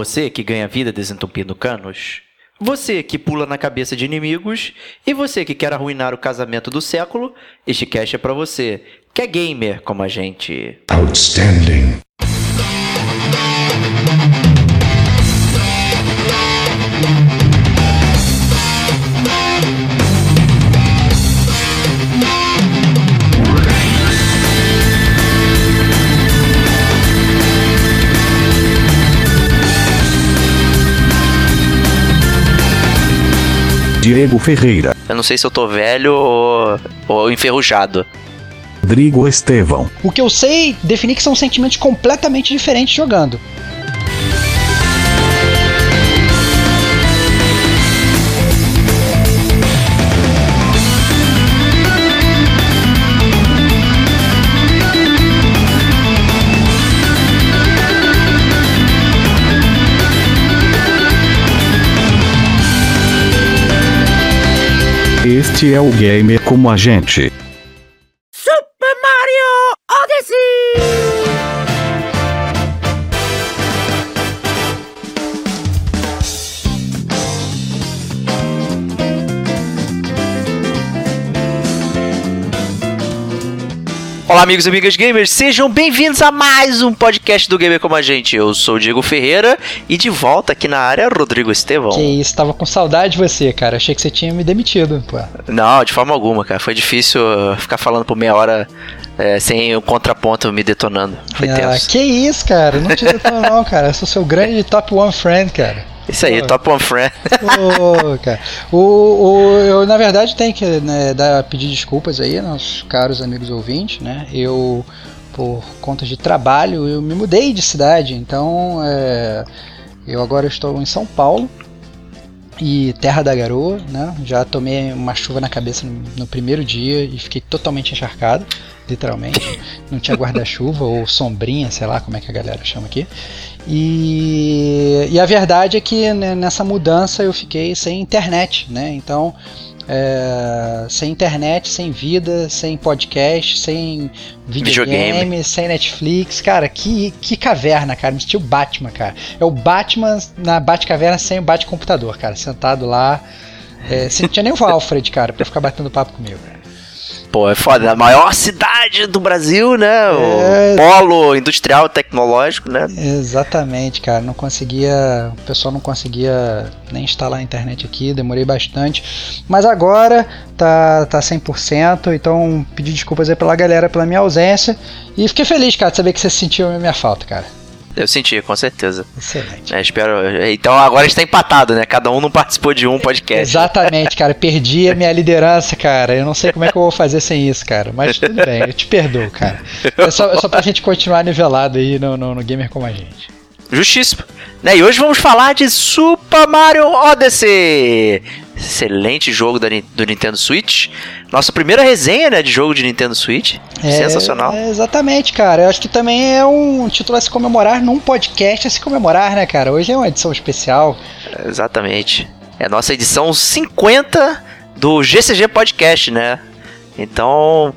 Você que ganha vida desentupindo canos? Você que pula na cabeça de inimigos? E você que quer arruinar o casamento do século? Este cast é pra você, que é gamer como a gente. Outstanding. Diego Ferreira, Eu não sei se eu tô velho ou, ou enferrujado. Rodrigo Estevão, O que eu sei definir que são sentimentos completamente diferentes jogando. Este é o Gamer como a gente. Super Mario Odyssey! Olá, amigos e amigas gamers, sejam bem-vindos a mais um podcast do Gamer Como a Gente. Eu sou o Diego Ferreira e de volta aqui na área, Rodrigo Estevão. Que isso, tava com saudade de você, cara. Achei que você tinha me demitido, pô. Não, de forma alguma, cara. Foi difícil uh, ficar falando por meia hora é, sem o contraponto me detonando. Foi Ah, tenso. que isso, cara. Não te detonou, não, cara. Eu sou seu grande top one friend, cara. Isso aí, Pô. top one friend. Ô, cara. O, o- eu, na verdade, tenho que né, dar, pedir desculpas aí, nossos caros amigos ouvintes, né? Eu, por conta de trabalho, eu me mudei de cidade, então é, eu agora estou em São Paulo e Terra da Garoa, né? Já tomei uma chuva na cabeça no, no primeiro dia e fiquei totalmente encharcado, literalmente. Não tinha guarda-chuva ou sombrinha, sei lá como é que a galera chama aqui. E, e a verdade é que né, nessa mudança eu fiquei sem internet, né? Então, é, sem internet, sem vida, sem podcast, sem videogame, Videogame. sem Netflix. Cara, que, que caverna, cara. Me senti o Batman, cara. É o Batman na Batcaverna sem o Batcomputador, cara. Sentado lá. É, você não tinha nem o Alfred, cara, pra ficar batendo papo comigo. cara. Pô, é foda. A maior cidade do Brasil, né? O É. polo industrial tecnológico, né? Exatamente, cara. Não conseguia. O pessoal não conseguia nem instalar a internet aqui, demorei bastante. Mas agora tá, tá 100%, então pedi desculpas aí pela galera pela minha ausência. E fiquei feliz, cara, de saber que você sentiu a minha falta, cara. Eu senti, com certeza. Excelente. É, espero. Então agora a gente tá empatado, né? Cada um não participou de um podcast. Exatamente, cara. Perdi a minha liderança, cara. Eu não sei como é que eu vou fazer sem isso, cara. Mas tudo bem, eu te perdoo, cara. É só, é só pra gente continuar nivelado aí no, no, no Gamer como a gente. Justíssimo. Né? E hoje vamos falar de Super Mario Odyssey. Excelente jogo da do Nintendo Switch. Nossa primeira resenha né, de jogo de Nintendo Switch. É, Sensacional. é, exatamente, cara. Eu acho que também é um título a se comemorar num podcast a se comemorar, né, cara? Hoje é uma edição especial. Exatamente. É a nossa edição 50 do GCG Podcast, né? Então,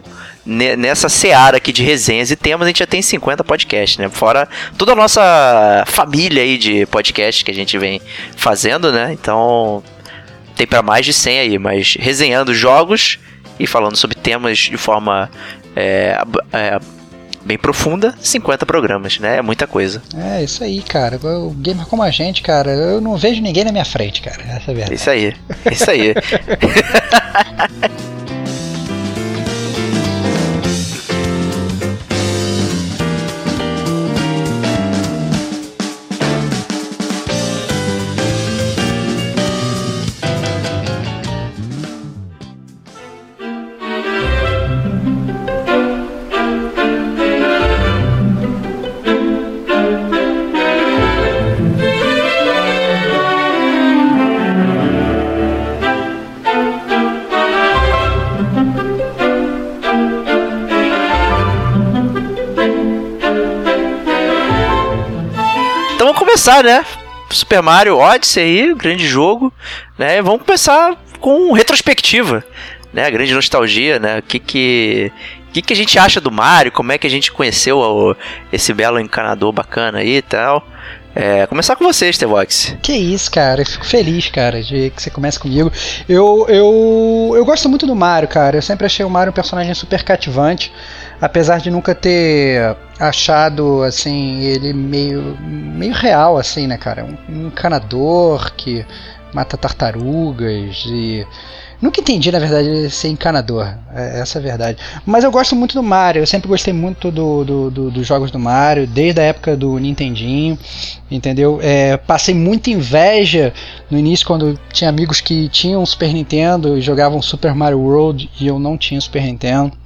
ne- nessa seara aqui de resenhas e temas, a gente já tem 50 podcasts, né? Fora toda a nossa família aí de podcasts que a gente vem fazendo, né? Então, tem para mais de 100 aí, mas resenhando jogos e falando sobre temas de forma é, é, bem profunda, 50 programas, né? É muita coisa. É isso aí, cara. O gamer como a gente, cara, eu não vejo ninguém na minha frente, cara. Essa é a verdade. Isso aí, isso aí. começar, né? Super Mario Odyssey aí, grande jogo, né? Vamos começar com retrospectiva, né? Grande nostalgia, né? O que que que, que a gente acha do Mario? Como é que a gente conheceu o- esse belo encanador bacana aí e tal? É, começar com você, Stevox. Que isso, cara. Eu fico feliz, cara, de que você comece comigo. Eu, eu, eu gosto muito do Mario, cara. Eu sempre achei o Mario um personagem super cativante. Apesar de nunca ter achado, assim, ele meio, meio real, assim, né, cara? Um, encanador que mata tartarugas e Nunca entendi, na verdade, ser encanador. É, essa é a verdade. Mas eu gosto muito do Mario. Eu sempre gostei muito do, do, do, dos jogos do Mario, desde a época do Nintendinho. Entendeu? É, passei muita inveja no início, quando tinha amigos que tinham Super Nintendo e jogavam Super Mario World e eu não tinha Super Nintendo.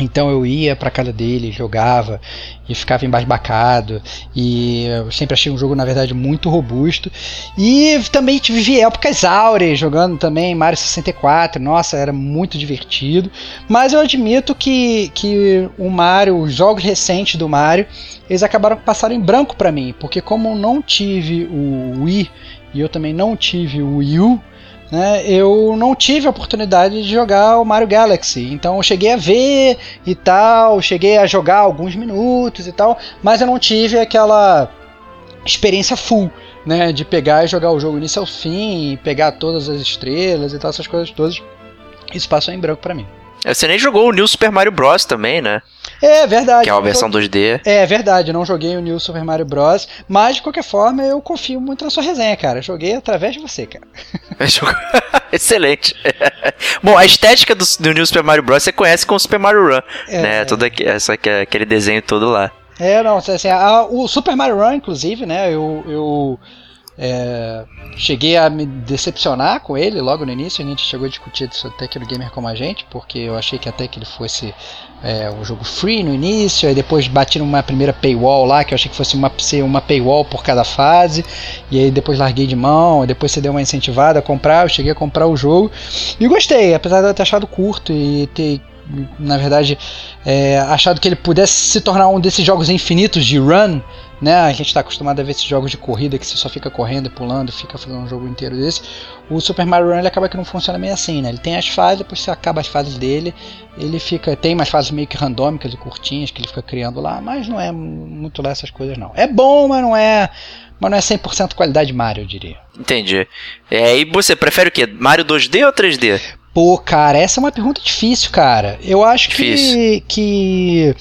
Então eu ia para casa dele, jogava e ficava embasbacado. E eu sempre achei um jogo, na verdade, muito robusto. E também vivi épocas áureas jogando também Mario 64. Nossa, era muito divertido. Mas eu admito que, que o Mario, os jogos recentes do Mario, eles acabaram passando em branco para mim. Porque como eu não tive o Wii e eu também não tive o Wii U, né, eu não tive a oportunidade de jogar o Mario Galaxy. Então eu cheguei a ver e tal, cheguei a jogar alguns minutos e tal, mas eu não tive aquela experiência full, né, de pegar e jogar o jogo início ao fim, pegar todas as estrelas e tal, essas coisas todas. Isso passou em branco para mim. Você nem jogou o New Super Mario Bros. também, né? É verdade. Que é uma versão 2D. É verdade, eu não joguei o New Super Mario Bros. Mas, de qualquer forma, eu confio muito na sua resenha, cara. joguei através de você, cara. Excelente. Bom, a estética do, do, New Super Mario Bros. você conhece com o Super Mario Run, é, né? Todo aqui, essa, aquele desenho todo lá. É, não, assim, a, o Super Mario Run, inclusive, né? Eu, eu é, cheguei a me decepcionar com ele logo no início. A gente chegou a discutir isso até aqui no Gamer como a gente, porque eu achei que até que ele fosse é, um jogo free no início. Aí depois bati numa primeira paywall lá, que eu achei que fosse uma, ser uma paywall por cada fase. E aí depois larguei de mão. Depois você deu uma incentivada a comprar. Eu cheguei a comprar o jogo e gostei, apesar de eu ter achado curto e ter na verdade, é, achado que ele pudesse se tornar um desses jogos infinitos de run, né? A gente está acostumado a ver esses jogos de corrida que você só fica correndo e pulando, fica fazendo um jogo inteiro desse. O Super Mario Run ele acaba que não funciona meio assim, né? Ele tem as fases, depois você acaba as fases dele, ele fica tem umas fases meio que randômicas e curtinhas que ele fica criando lá, mas não é muito lá essas coisas não. É bom, mas não é mas não é 100% qualidade Mario, eu diria. Entendi. É, e você prefere o quê? Mario 2D ou 3D? Pô, cara, essa é uma pergunta difícil, cara. Eu acho que. que.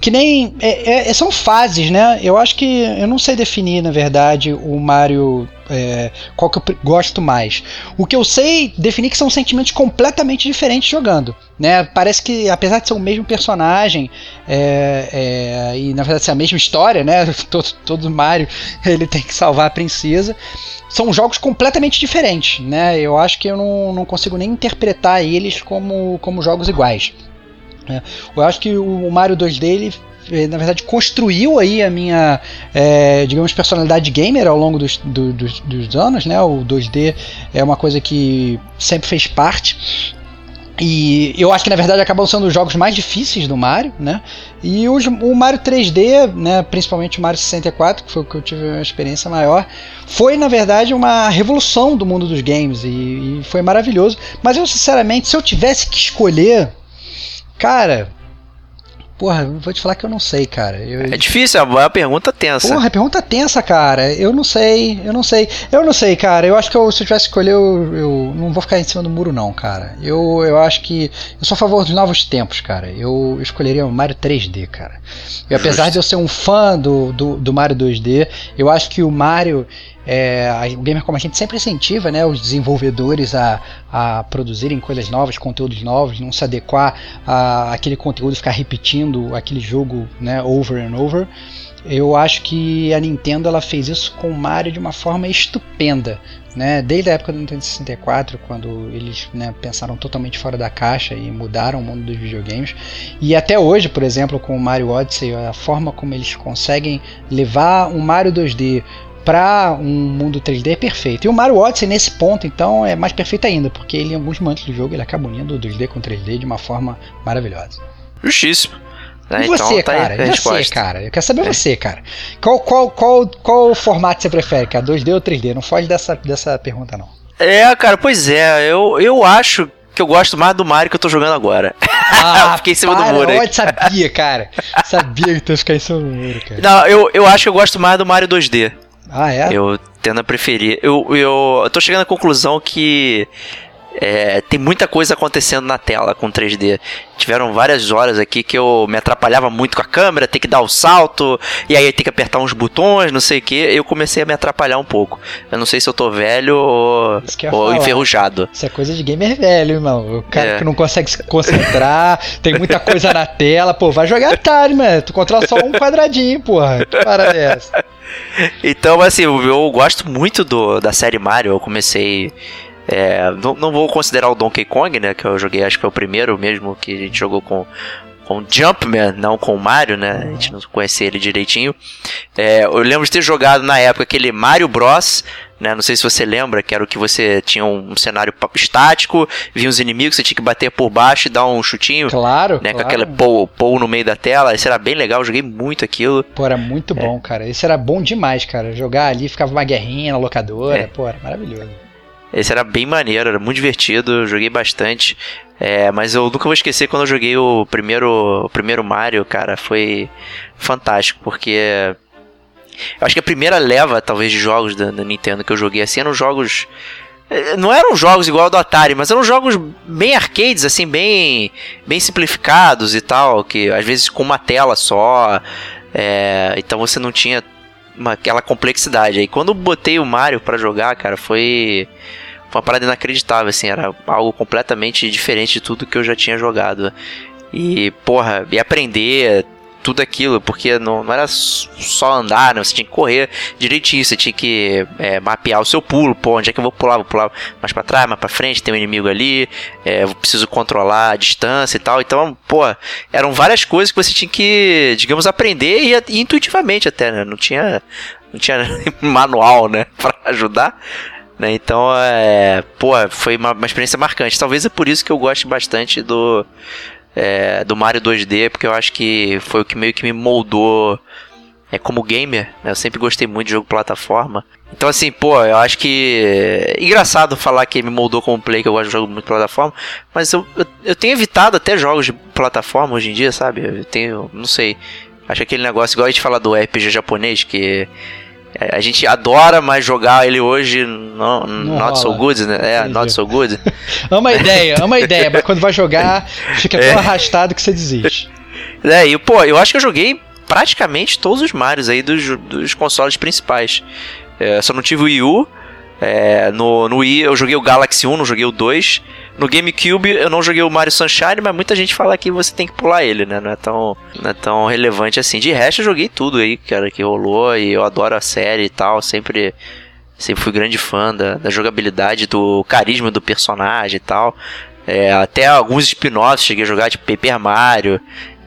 que nem. É, é, são fases, né? Eu acho que. Eu não sei definir, na verdade, o Mario. É, qual que eu gosto mais. O que eu sei definir que são sentimentos completamente diferentes jogando. Né? Parece que, apesar de ser o mesmo personagem, é, é, e na verdade ser a mesma história, né? Todo, todo Mario ele tem que salvar a princesa são jogos completamente diferentes, né? Eu acho que eu não, não consigo nem interpretar eles como, como jogos iguais. Né? Eu acho que o Mario 2D ele eh, na verdade construiu aí a minha é, digamos personalidade gamer ao longo dos, do, dos, dos anos né o 2D é uma coisa que sempre fez parte e eu acho que na verdade acabam sendo os jogos mais difíceis do Mario, né? E os, o Mario 3D, né, principalmente o Mario 64, que foi o que eu tive uma experiência maior, foi na verdade uma revolução do mundo dos games e, e foi maravilhoso. Mas eu sinceramente, se eu tivesse que escolher, cara, Porra, vou te falar que eu não sei, cara. Eu... É difícil, é uma pergunta tensa. Porra, é pergunta tensa, cara. Eu não sei, eu não sei. Eu não sei, cara. Eu acho que eu, se eu tivesse escolher, eu, eu, não vou ficar em cima do muro, não, cara. Eu, eu acho que. Eu sou a favor dos novos tempos, cara. Eu escolheria o Mario 3D, cara. E apesar Justo. de eu ser um fã do, do, do Mario 2D, eu acho que o Mario é, o Gamer Como a gente sempre incentiva né, os desenvolvedores a, a produzirem coisas novas, conteúdos novos, não se adequar a aquele conteúdo ficar repetindo aquele jogo né, over and over. Eu acho que a Nintendo ela fez isso com o Mario de uma forma estupenda. Né? Desde a época do Nintendo 64, quando eles né, pensaram totalmente fora da caixa e mudaram o mundo dos videogames. E até hoje, por exemplo, com o Mario Odyssey, a forma como eles conseguem levar um Mario 2D para um mundo 3D é perfeito. E o Mario Odyssey nesse ponto, então, é mais perfeito ainda, porque ele em alguns momentos do jogo ele acaba unindo 2D com 3D de uma forma maravilhosa. Justíssimo. Né? E você, então, tá cara? e você, cara? Eu quero saber é. você, cara. Qual, qual, qual, qual formato você prefere, cara? 2D ou 3D? Não foge dessa, dessa pergunta, não. É, cara, pois é. Eu, eu acho que eu gosto mais do Mario que eu tô jogando agora. Ah, eu fiquei em cima para, do muro aí. Eu sabia, cara. Sabia que tu ia ficar em cima do muro, cara. Não, eu, eu acho que eu gosto mais do Mario 2D. Ah, é? Eu tendo a preferir. Eu, eu, tô chegando à conclusão que é, tem muita coisa acontecendo na tela com 3D. Tiveram várias horas aqui que eu me atrapalhava muito com a câmera, ter que dar o salto, e aí tem que apertar uns botões, não sei o que. Eu comecei a me atrapalhar um pouco. Eu não sei se eu tô velho ou, ou enferrujado. Isso é coisa de gamer velho, irmão. O cara é. que não consegue se concentrar, tem muita coisa na tela, pô, vai jogar Atari, mano. Tu controla só um quadradinho, porra. Que parada é essa? Então, assim, eu, eu gosto muito do, da série Mario. Eu comecei é, não, não, vou considerar o Donkey Kong, né? Que eu joguei, acho que foi o primeiro mesmo que a gente jogou com, com Jumpman, não com o Mario, né? A gente não conhecia ele direitinho. É, eu lembro de ter jogado na época aquele Mario Bros. Né? Não sei se você lembra, que era o que você tinha um, cenário estático, vinha os inimigos, você tinha que bater por baixo e dar um chutinho. Claro. Né? Claro. Com aquele pou, pou no meio da tela. Isso era bem legal, eu joguei muito aquilo. Pô, era muito é. bom, cara. Isso era bom demais, cara. Jogar ali, ficava uma guerrinha na locadora. É. Pô, era maravilhoso. Esse era bem maneiro, era muito divertido, joguei bastante. É, mas eu nunca vou esquecer quando eu joguei o primeiro, o primeiro Mario, cara, foi fantástico, porque eu acho que a primeira leva, talvez, de jogos da, da Nintendo que eu joguei assim eram jogos é, não eram jogos igual ao do Atari, mas eram jogos bem arcades, assim, bem, bem simplificados e tal, que às vezes com uma tela só, é, então você não tinha uma, aquela complexidade. Aí quando botei o Mario para jogar, cara, foi foi uma parada inacreditável, assim, era algo completamente diferente de tudo que eu já tinha jogado. E, porra, e aprender tudo aquilo, porque não, não era só andar, né? Você tinha que correr direitinho, você tinha que é, mapear o seu pulo, pô, onde é que eu vou pular? Vou pular mais para trás, mais para frente, tem um inimigo ali, é, eu preciso controlar a distância e tal. Então, pô, eram várias coisas que você tinha que, digamos, aprender e, e intuitivamente até, né? Não tinha, não tinha manual, né, para ajudar. Né? Então, é, pô, foi uma, uma experiência marcante. Talvez é por isso que eu gosto bastante do é, do Mario 2D, porque eu acho que foi o que meio que me moldou é, como gamer. Né? Eu sempre gostei muito de jogo plataforma. Então, assim, pô, eu acho que. É engraçado falar que me moldou como play, que eu gosto de jogo muito plataforma. Mas eu, eu, eu, tenho evitado até jogos de plataforma hoje em dia, sabe? Eu tenho. Não sei. Acho aquele negócio, igual a gente fala do RPG japonês, que a gente adora, mas jogar ele hoje não, não not rola. so good, né? É, Entendi. not so good. ama a ideia, ama a ideia, mas quando vai jogar, fica tão é. arrastado que você desiste. É, e pô, eu acho que eu joguei praticamente todos os Marios aí dos, dos consoles principais. É, só não tive o Wii U. É, no, no Wii eu joguei o Galaxy 1, não joguei o 2. No GameCube eu não joguei o Mario Sunshine, mas muita gente fala que você tem que pular ele, né? Não é tão, não é tão relevante assim. De resto eu joguei tudo aí, cara, que rolou e eu adoro a série e tal. Sempre, sempre fui grande fã da, da jogabilidade, do carisma do personagem e tal. É, até alguns spin-offs cheguei a jogar, tipo Paper Mario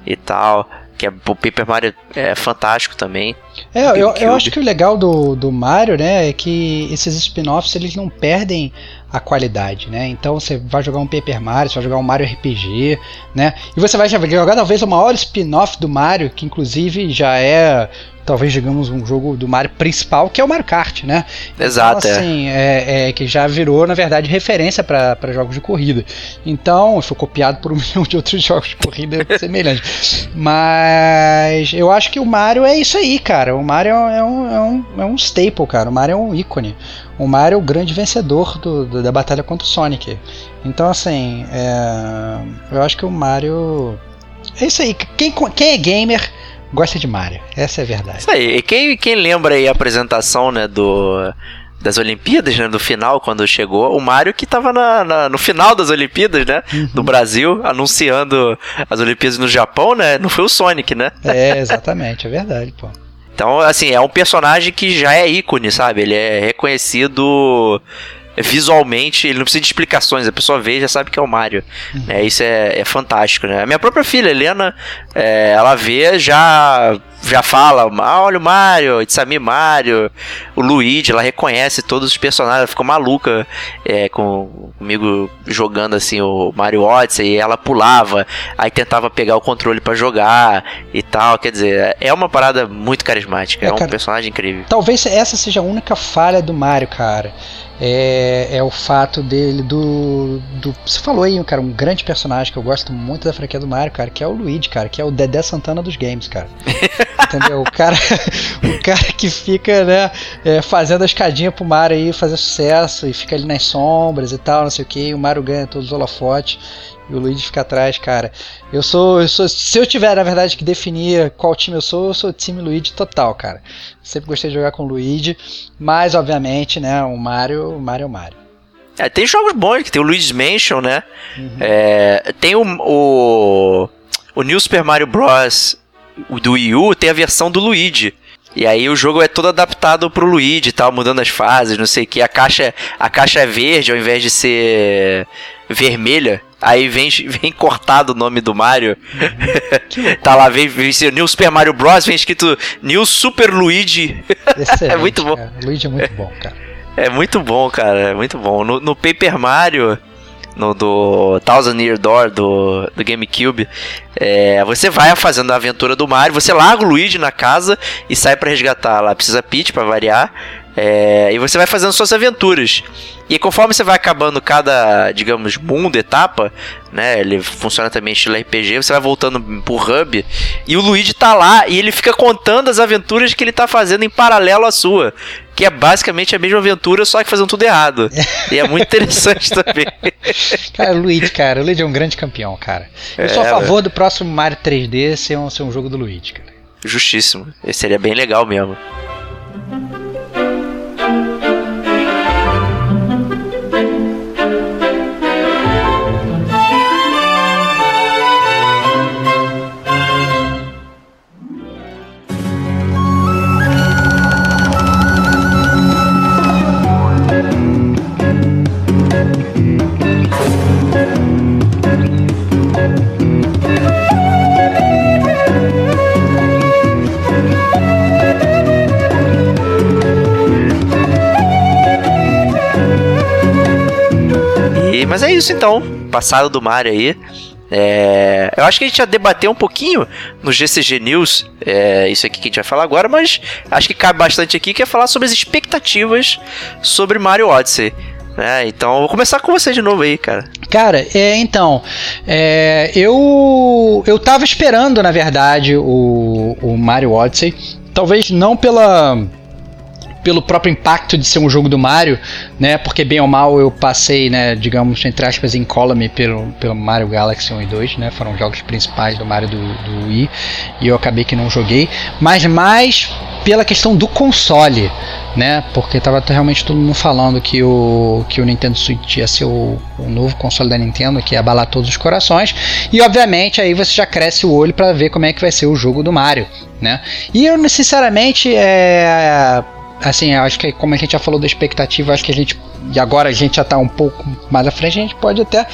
e tal. Que é, o Paper Mario é fantástico também. É, eu, eu acho que o legal do, do Mario, né, é que esses spin-offs eles não perdem a qualidade, né? Então você vai jogar um Paper Mario, você vai jogar um Mario RPG, né? E você vai jogar talvez o maior spin-off do Mario, que inclusive já é talvez digamos um jogo do Mario principal, que é o Mario Kart, né? Exato. Então, assim, é. É, é que já virou, na verdade, referência para jogos de corrida. Então, foi copiado por um milhão de outros jogos de corrida semelhantes. Mas eu acho que o Mario é isso aí, cara. O Mario é um, é um, é um staple, cara. O Mario é um ícone. O Mario é o grande vencedor do, do da batalha contra o Sonic. Então, assim, é, eu acho que o Mario. É isso aí. Quem, quem é gamer gosta de Mario. Essa é a verdade. Isso aí. E quem, quem lembra aí a apresentação, né, do das Olimpíadas, né, do final, quando chegou, o Mario que tava na, na no final das Olimpíadas, né, uhum. do Brasil, anunciando as Olimpíadas no Japão, né, não foi o Sonic, né? É, exatamente, é verdade, pô. Então, assim, é um personagem que já é ícone, sabe? Ele é reconhecido visualmente, ele não precisa de explicações, a pessoa vê e já sabe que é o Mario. Uhum. É, isso é, é, fantástico, né? A minha própria filha, Helena, é, ela vê, já já fala, ah, olha o Mario, Itzami Mario, o Luigi, ela reconhece todos os personagens, ela ficou maluca é, com, comigo jogando assim o Mario Odyssey, e ela pulava, aí tentava pegar o controle para jogar e tal, quer dizer, é uma parada muito carismática, é, é um cara, personagem incrível. Talvez essa seja a única falha do Mario, cara é, é o fato dele do, do. Você falou aí, cara, um grande personagem que eu gosto muito da franquia do Mario, cara, que é o Luigi, cara, que é o Dedé Santana dos games, cara. Entendeu? O cara, o cara que fica, né, é, fazendo a escadinha pro Mario aí fazer sucesso e fica ali nas sombras e tal, não sei o que. O Mario ganha todos os holofotes e o Luigi fica atrás, cara. Eu sou, eu sou. Se eu tiver, na verdade, que definir qual time eu sou, eu sou time Luigi total, cara. Sempre gostei de jogar com o Luigi, mas obviamente, né, o Mario, o Mario é o Mario. É, tem jogos bons, que tem o Luigi's Mansion, né? Uhum. É, tem o, o, o New Super Mario Bros. Do Wii U tem a versão do Luigi. E aí o jogo é todo adaptado pro Luigi e tal, mudando as fases, não sei o que. A caixa, a caixa é verde ao invés de ser vermelha. Aí vem, vem cortado o nome do Mario. tá lá, vem, vem New Super Mario Bros. Vem escrito New Super Luigi. é muito bom. Cara. Luigi é muito bom, cara. É muito bom, cara. É muito bom. No, no Paper Mario, no do Thousand Year Door do, do GameCube, é, você vai fazendo a aventura do Mario, você larga o Luigi na casa e sai para resgatar lá. Precisa Peach para variar. É, e você vai fazendo suas aventuras. E conforme você vai acabando cada, digamos, mundo, etapa, né? Ele funciona também estilo RPG, você vai voltando pro hub e o Luigi tá lá e ele fica contando as aventuras que ele tá fazendo em paralelo à sua. Que é basicamente a mesma aventura, só que fazendo tudo errado. e é muito interessante também. Cara, o Luigi, cara, o Luigi é um grande campeão, cara. Eu é, sou a favor do próximo Mario 3D ser um, ser um jogo do Luigi, cara. Justíssimo. Esse seria bem legal mesmo. Mas é isso então. Passado do Mario aí. É, eu acho que a gente já debateu um pouquinho no GCG News, é, isso aqui que a gente vai falar agora, mas acho que cabe bastante aqui, que é falar sobre as expectativas sobre Mario Odyssey. É, então, vou começar com você de novo aí, cara. Cara, é, então, é, eu eu tava esperando, na verdade, o, o Mario Odyssey, talvez não pela pelo próprio impacto de ser um jogo do Mario, né? Porque bem ou mal eu passei, né, digamos, entre aspas, em column pelo, pelo Mario Galaxy 1 e 2, né? Foram jogos principais do Mario do, do Wii e eu acabei que não joguei, mas mais pela questão do console, né? Porque tava realmente todo mundo falando que o, que o Nintendo Switch ia ser o, o novo console da Nintendo, que ia abalar todos os corações. E obviamente aí você já cresce o olho para ver como é que vai ser o jogo do Mario, né? E eu sinceramente é, assim, acho que como a gente já falou da expectativa, acho que a gente e agora a gente já está um pouco mais à frente, a gente pode até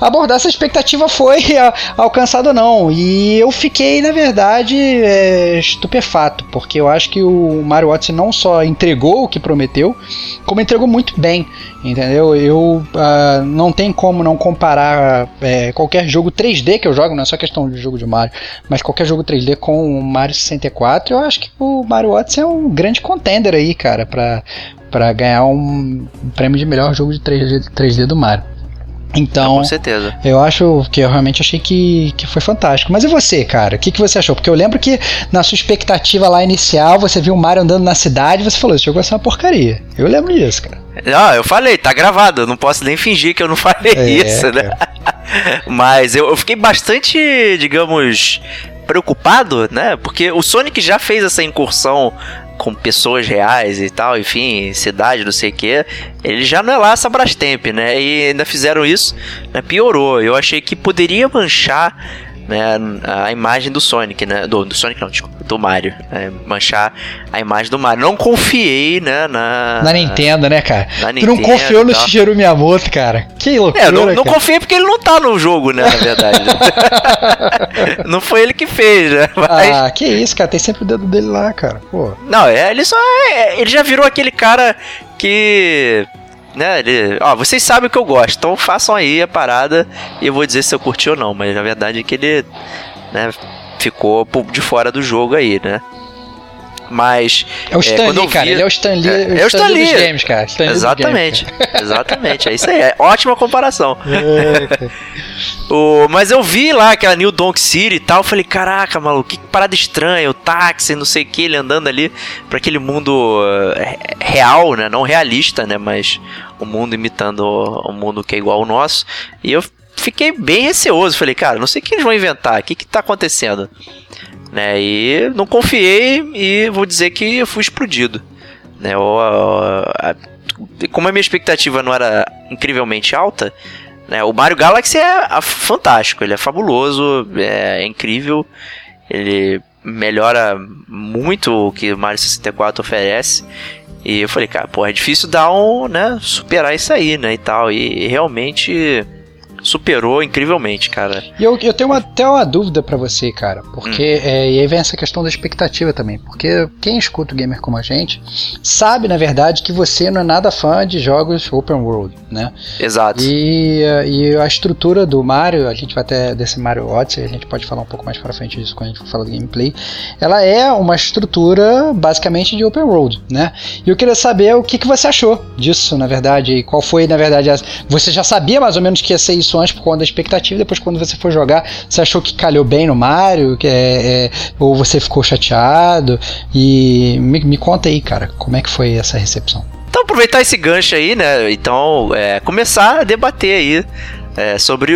abordar se a expectativa foi alcançada ou não. E eu fiquei, na verdade, é, estupefato, porque eu acho que o Mario Odyssey não só entregou o que prometeu, como entregou muito bem, entendeu? Eu uh, não tem como não comparar é, qualquer jogo 3D que eu jogo, não é só questão de jogo de Mario, mas qualquer jogo 3D com o Mario 64, eu acho que o Mario Odyssey é um grande contender aí, cara, para para ganhar um prêmio de melhor jogo de 3D, 3D do Mario. Então, com certeza. Eu acho que eu realmente achei que, que foi fantástico. Mas e você, cara? O que, que você achou? Porque eu lembro que na sua expectativa lá inicial, você viu o Mario andando na cidade e você falou: esse jogo vai ser uma porcaria. Eu lembro disso, cara. Não, eu falei, tá gravado. Eu não posso nem fingir que eu não falei é, isso, né? Mas eu, eu fiquei bastante, digamos, preocupado, né? Porque o Sonic já fez essa incursão com pessoas reais e tal, enfim, cidade, não sei o que, ele já não é lá essa Brastemp, né? E ainda fizeram isso, né? piorou. Eu achei que poderia manchar né, a imagem do Sonic, né? Do, do Sonic não, desculpa, do Mario. Né, manchar a imagem do Mario. Não confiei, né, na... Na Nintendo, né, cara? Na tu não confiou no Shigeru Miyamoto, cara? Que loucura, É, não, não confiei porque ele não tá no jogo, né, na verdade. não foi ele que fez, né? Mas... Ah, que isso, cara. Tem sempre o dedo dele lá, cara. Pô. Não, é, ele só... É, ele já virou aquele cara que né, ele, ó, vocês sabem o que eu gosto, então façam aí a parada e eu vou dizer se eu curti ou não, mas na verdade é que ele, né, ficou de fora do jogo aí, né? Mas. É o Stan quando eu Lee, cara. vi- Ele é o Stan Lee, É, é o Stan Lee dos games, cara. Stan Exatamente, games, exatamente. É isso aí. É ótima comparação. cara. O, mas eu vi lá aquela New Donk City e tal. Eu falei, caraca, maluco, que parada estranha. O táxi, não sei o que, ele andando ali pra aquele mundo eh, real, né? Não realista, né? Mas o mundo imitando o mundo que é igual ao nosso. E eu fiquei bem receoso. Falei, cara, não sei o que eles vão inventar. O que que tá acontecendo? Né? E não confiei e vou dizer que eu fui explodido. Né? A- como a minha expectativa não era incrivelmente alta, né? O Mario Galaxy é fantástico, ele é fabuloso, é, é incrível, ele melhora muito o que o Mario 64 oferece. E eu falei, cara, pô, é difícil dar um, né, superar isso aí, né, e tal. E realmente superou incrivelmente, cara. E eu, eu tenho uma- até uma dúvida pra você, cara, porque Hum. é, e aí vem essa questão da expectativa também, porque quem escuta o gamer como a gente sabe, na verdade, que você não é nada fã de jogos open world, né? Exato. E, e a estrutura do Mario, a gente vai até desse Mario Odyssey, a gente pode falar um pouco mais pra frente disso quando a gente for falar do gameplay. Ela é uma estrutura basicamente de open world, né? E eu queria saber o que, que você achou disso, na verdade, e qual foi, na verdade, você já sabia mais ou menos que ia ser isso por conta da expectativa, depois quando você for jogar, você achou que calhou bem no Mario, que é, é, ou você ficou chateado? E me, me conta aí, cara, como é que foi essa recepção? Então, aproveitar esse gancho aí, né? Então, é, começar a debater aí é, sobre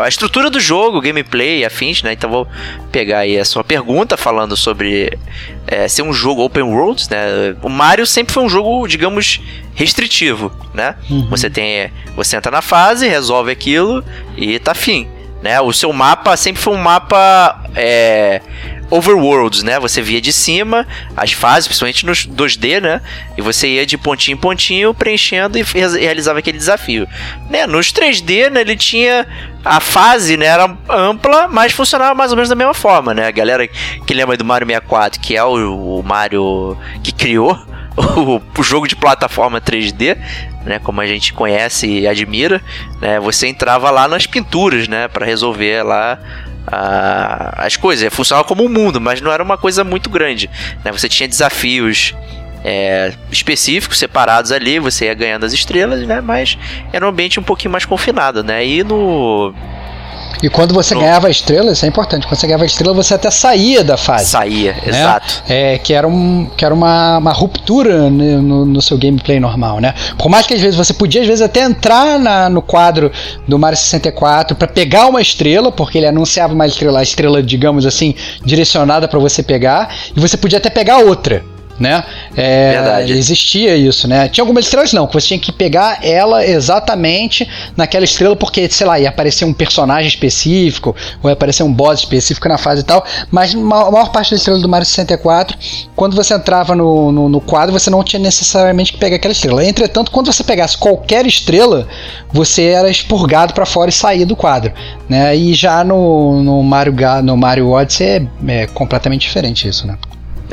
a estrutura do jogo, gameplay e afins, né? Então, vou pegar aí a sua pergunta falando sobre é, ser um jogo open world, né? O Mario sempre foi um jogo, digamos, restritivo, né? Uhum. Você tem, você entra na fase, resolve aquilo e tá fim, né? O seu mapa sempre foi um mapa é, overworlds, né? Você via de cima as fases, principalmente nos 2D, né? E você ia de pontinho em pontinho preenchendo e re- realizava aquele desafio. Né? Nos 3D, né, ele tinha a fase, né, era ampla, mas funcionava mais ou menos da mesma forma, né? A galera que lembra do Mario 64, que é o, o Mario que criou o, o jogo de plataforma 3D, né, como a gente conhece e admira, né, você entrava lá nas pinturas, né, para resolver lá as coisas. Funcionava como um mundo, mas não era uma coisa muito grande. Né, você tinha desafios é, específicos, separados ali, você ia ganhando as estrelas, né, mas era um ambiente um pouquinho mais confinado, né, e no E quando você No- ganhava a estrela, isso é importante, quando você ganhava a estrela, você até saía da fase. saía, né? exato. É, que era, um, que era uma, uma ruptura no, no seu gameplay normal, né? Por mais que às vezes você podia às vezes até entrar na- no quadro do Mario 64 para pegar uma estrela, porque ele anunciava uma estrela, a estrela, digamos assim, direcionada para você pegar, e você podia até pegar outra. Né? É, Verdade. Existia isso, né? Tinha algumas estrelas não, que você tinha que pegar ela exatamente naquela estrela, porque, sei lá, ia aparecer um personagem específico, ou ia aparecer um boss específico na fase e tal. Mas ma- a maior parte das estrelas do Mario 64, quando você entrava no, no, no quadro, você não tinha necessariamente que pegar aquela estrela. Entretanto, quando você pegasse qualquer estrela, você era expurgado para fora e saía do quadro. Né? E já no, no, Mario, no Mario Odyssey é, é completamente diferente isso, né?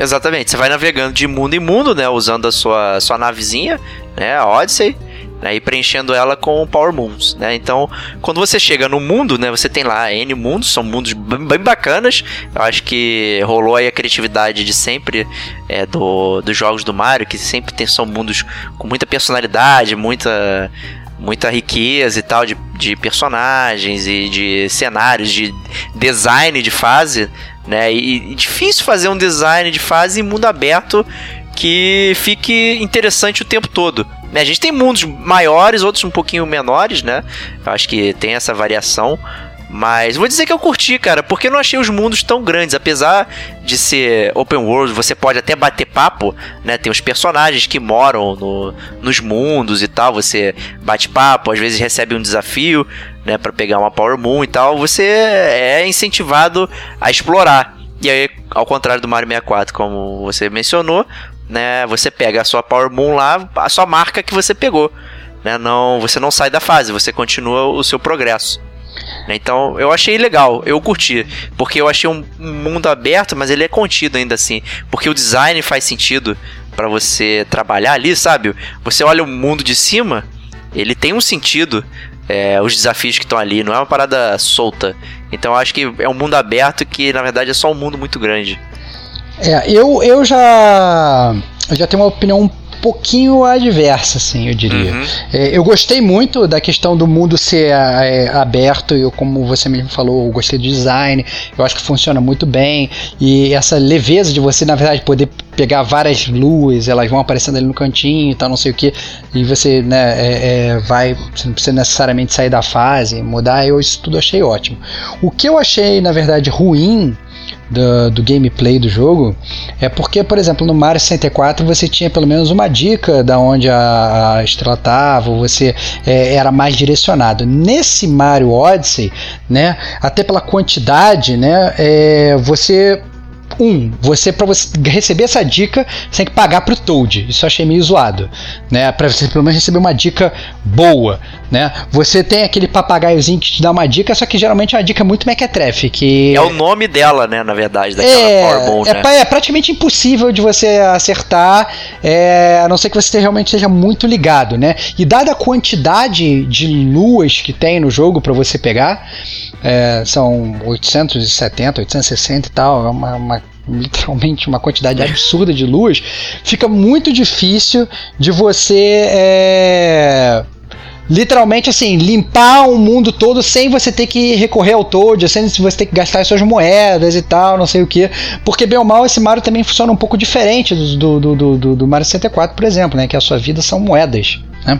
Exatamente, você vai navegando de mundo em mundo, né? Usando a sua, sua navezinha, né? A Odyssey, né, e preenchendo ela com Power Moons, né? Então, quando você chega no mundo, né? Você tem lá N mundos, são mundos bem, bem bacanas. Eu acho que rolou aí a criatividade de sempre é, do, dos jogos do Mario, que sempre tem, são mundos com muita personalidade, muita muita riqueza e tal de, de personagens e de cenários, de design de fase, né? E, e difícil fazer um design de fase em mundo aberto que fique interessante o tempo todo. né? A gente tem mundos maiores, outros um pouquinho menores, né? Eu acho que tem essa variação. Mas vou dizer que eu curti, cara, porque eu não achei os mundos tão grandes. Apesar de ser open world, você pode até bater papo, né? Tem os personagens que moram no, nos mundos e tal. Você bate papo, às vezes recebe um desafio, né? Pra pegar uma Power Moon e tal. Você é incentivado a explorar. E aí, ao contrário do Mario 64, como você mencionou, né? Você pega a sua Power Moon lá, a sua marca que você pegou. Né? Não, você não sai da fase, você continua o seu progresso. Né? Então eu achei legal, eu curti, porque eu achei um mundo aberto, mas ele é contido ainda assim, porque o design faz sentido pra você trabalhar ali, sabe? Você olha o mundo de cima, ele tem um sentido, é, os desafios que estão ali, não é uma parada solta. Então eu acho que é um mundo aberto que na verdade é só um mundo muito grande. É, eu, eu já. Eu já tenho uma opinião pouquinho adversa, assim, eu diria. Uhum. É, eu gostei muito da questão do mundo ser é, aberto, eu, como você mesmo falou, eu gostei do design, eu acho que funciona muito bem, e essa leveza de você, na verdade, poder pegar várias luas, elas vão aparecendo ali no cantinho e tal, não sei o que, e você né, é, é, vai, você não precisa necessariamente sair da fase, mudar, eu isso tudo achei ótimo. O que eu achei, na verdade, ruim do, do, gameplay do jogo é porque, por exemplo, no Mario 64 você tinha pelo menos uma dica da onde a, a estrela estava, você é, era mais direcionado. Nesse Mario Odyssey, né, até pela quantidade, né, é, você um, você para você receber essa dica, você tem que pagar pro Toad. Isso eu achei meio zoado, né? Para você pelo menos receber uma dica boa, né? Você tem aquele papagaiozinho que te dá uma dica, só que geralmente é uma dica muito mequetrefe, que é o nome dela, né, na verdade, daquela é, Powerball, é, né? é praticamente impossível de você acertar, é, a não ser que você realmente seja muito ligado, né? E dada a quantidade de luas que tem no jogo para você pegar, é, são 870, 860 e tal, é uma, uma literalmente uma quantidade absurda de luz, fica muito difícil de você é, literalmente assim, limpar o mundo todo sem você ter que recorrer ao Toad, sem você ter que gastar as suas moedas e tal, não sei o que. Porque, bem ou mal, esse Mario também funciona um pouco diferente do, do, do, do, do Mario 64, por exemplo, né? Que a sua vida são moedas, né?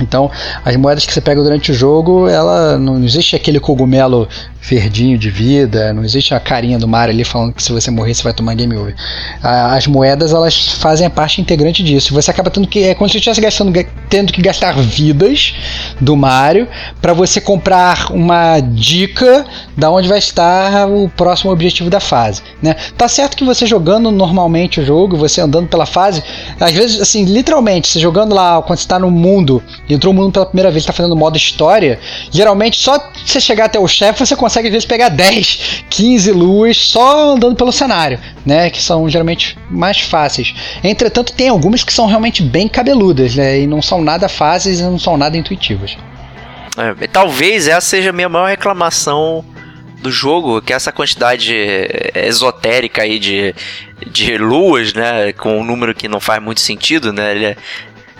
Então, as moedas que você pega durante o jogo, ela não existe aquele cogumelo verdinho de vida, não existe a carinha do Mario ali falando que se você morrer você vai tomar game over. As moedas elas fazem a parte integrante disso. Você acaba tendo que é como se estivesse gastando tendo que gastar vidas do Mario para você comprar uma dica da onde vai estar o próximo objetivo da fase, né? Tá certo que você jogando normalmente o jogo, você andando pela fase, às vezes assim, literalmente, você jogando lá quando está no mundo, entrou o mundo pela primeira vez, está fazendo modo história, geralmente só você chegar até o chefe você consegue às vezes pegar 10, 15 luas só andando pelo cenário, né? Que são geralmente mais fáceis. Entretanto, tem algumas que são realmente bem cabeludas, né? E não são nada fáceis e não são nada intuitivas. É, talvez essa seja a minha maior reclamação do jogo, que é essa quantidade esotérica aí de, de luas, né? Com um número que não faz muito sentido, né? Ele é,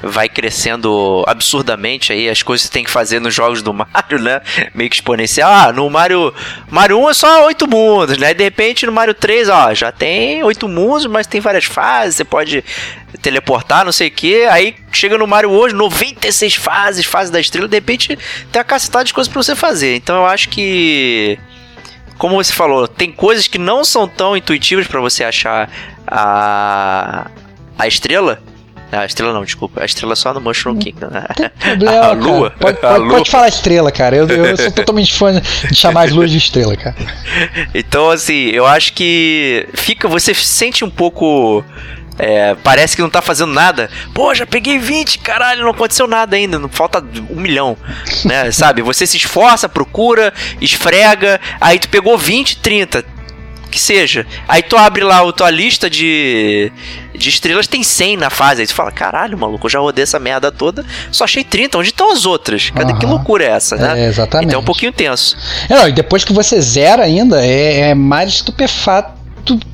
vai crescendo absurdamente aí as coisas que tem que fazer nos jogos do Mario, né? Meio que exponencial. Ah, no Mario, Mario 1 é só oito mundos, né? De repente no Mario 3, ó, já tem oito mundos, mas tem várias fases, você pode teleportar, não sei o que. Aí chega no Mario hoje, 96 fases, fase da estrela, de repente tem a cacetada de coisas para você fazer. Então eu acho que como você falou, tem coisas que não são tão intuitivas para você achar a a estrela ah, a estrela não, desculpa. A estrela só no Mushroom Kingdom. Né? Problema, a lua. Pode, pode, lua. pode, falar estrela, cara. Eu, eu sou totalmente fã de chamar as luas de estrela, cara. Então, assim, eu acho que fica. Você sente um pouco. É, parece que não tá fazendo nada. Pô, já peguei 20, caralho, não aconteceu nada ainda. Não falta um milhão, né? Sabe? Você se esforça, procura, esfrega, aí tu pegou 20, 30 que seja. Aí tu abre lá a tua lista de, de estrelas, tem 100 na fase. Aí tu fala, caralho, maluco, eu já rodei essa merda toda, só achei 30. Onde estão as outras? Cadê uhum. que loucura é essa, né? É, exatamente. Então é um pouquinho tenso. É, e depois que você zera ainda, é, é mais estupefato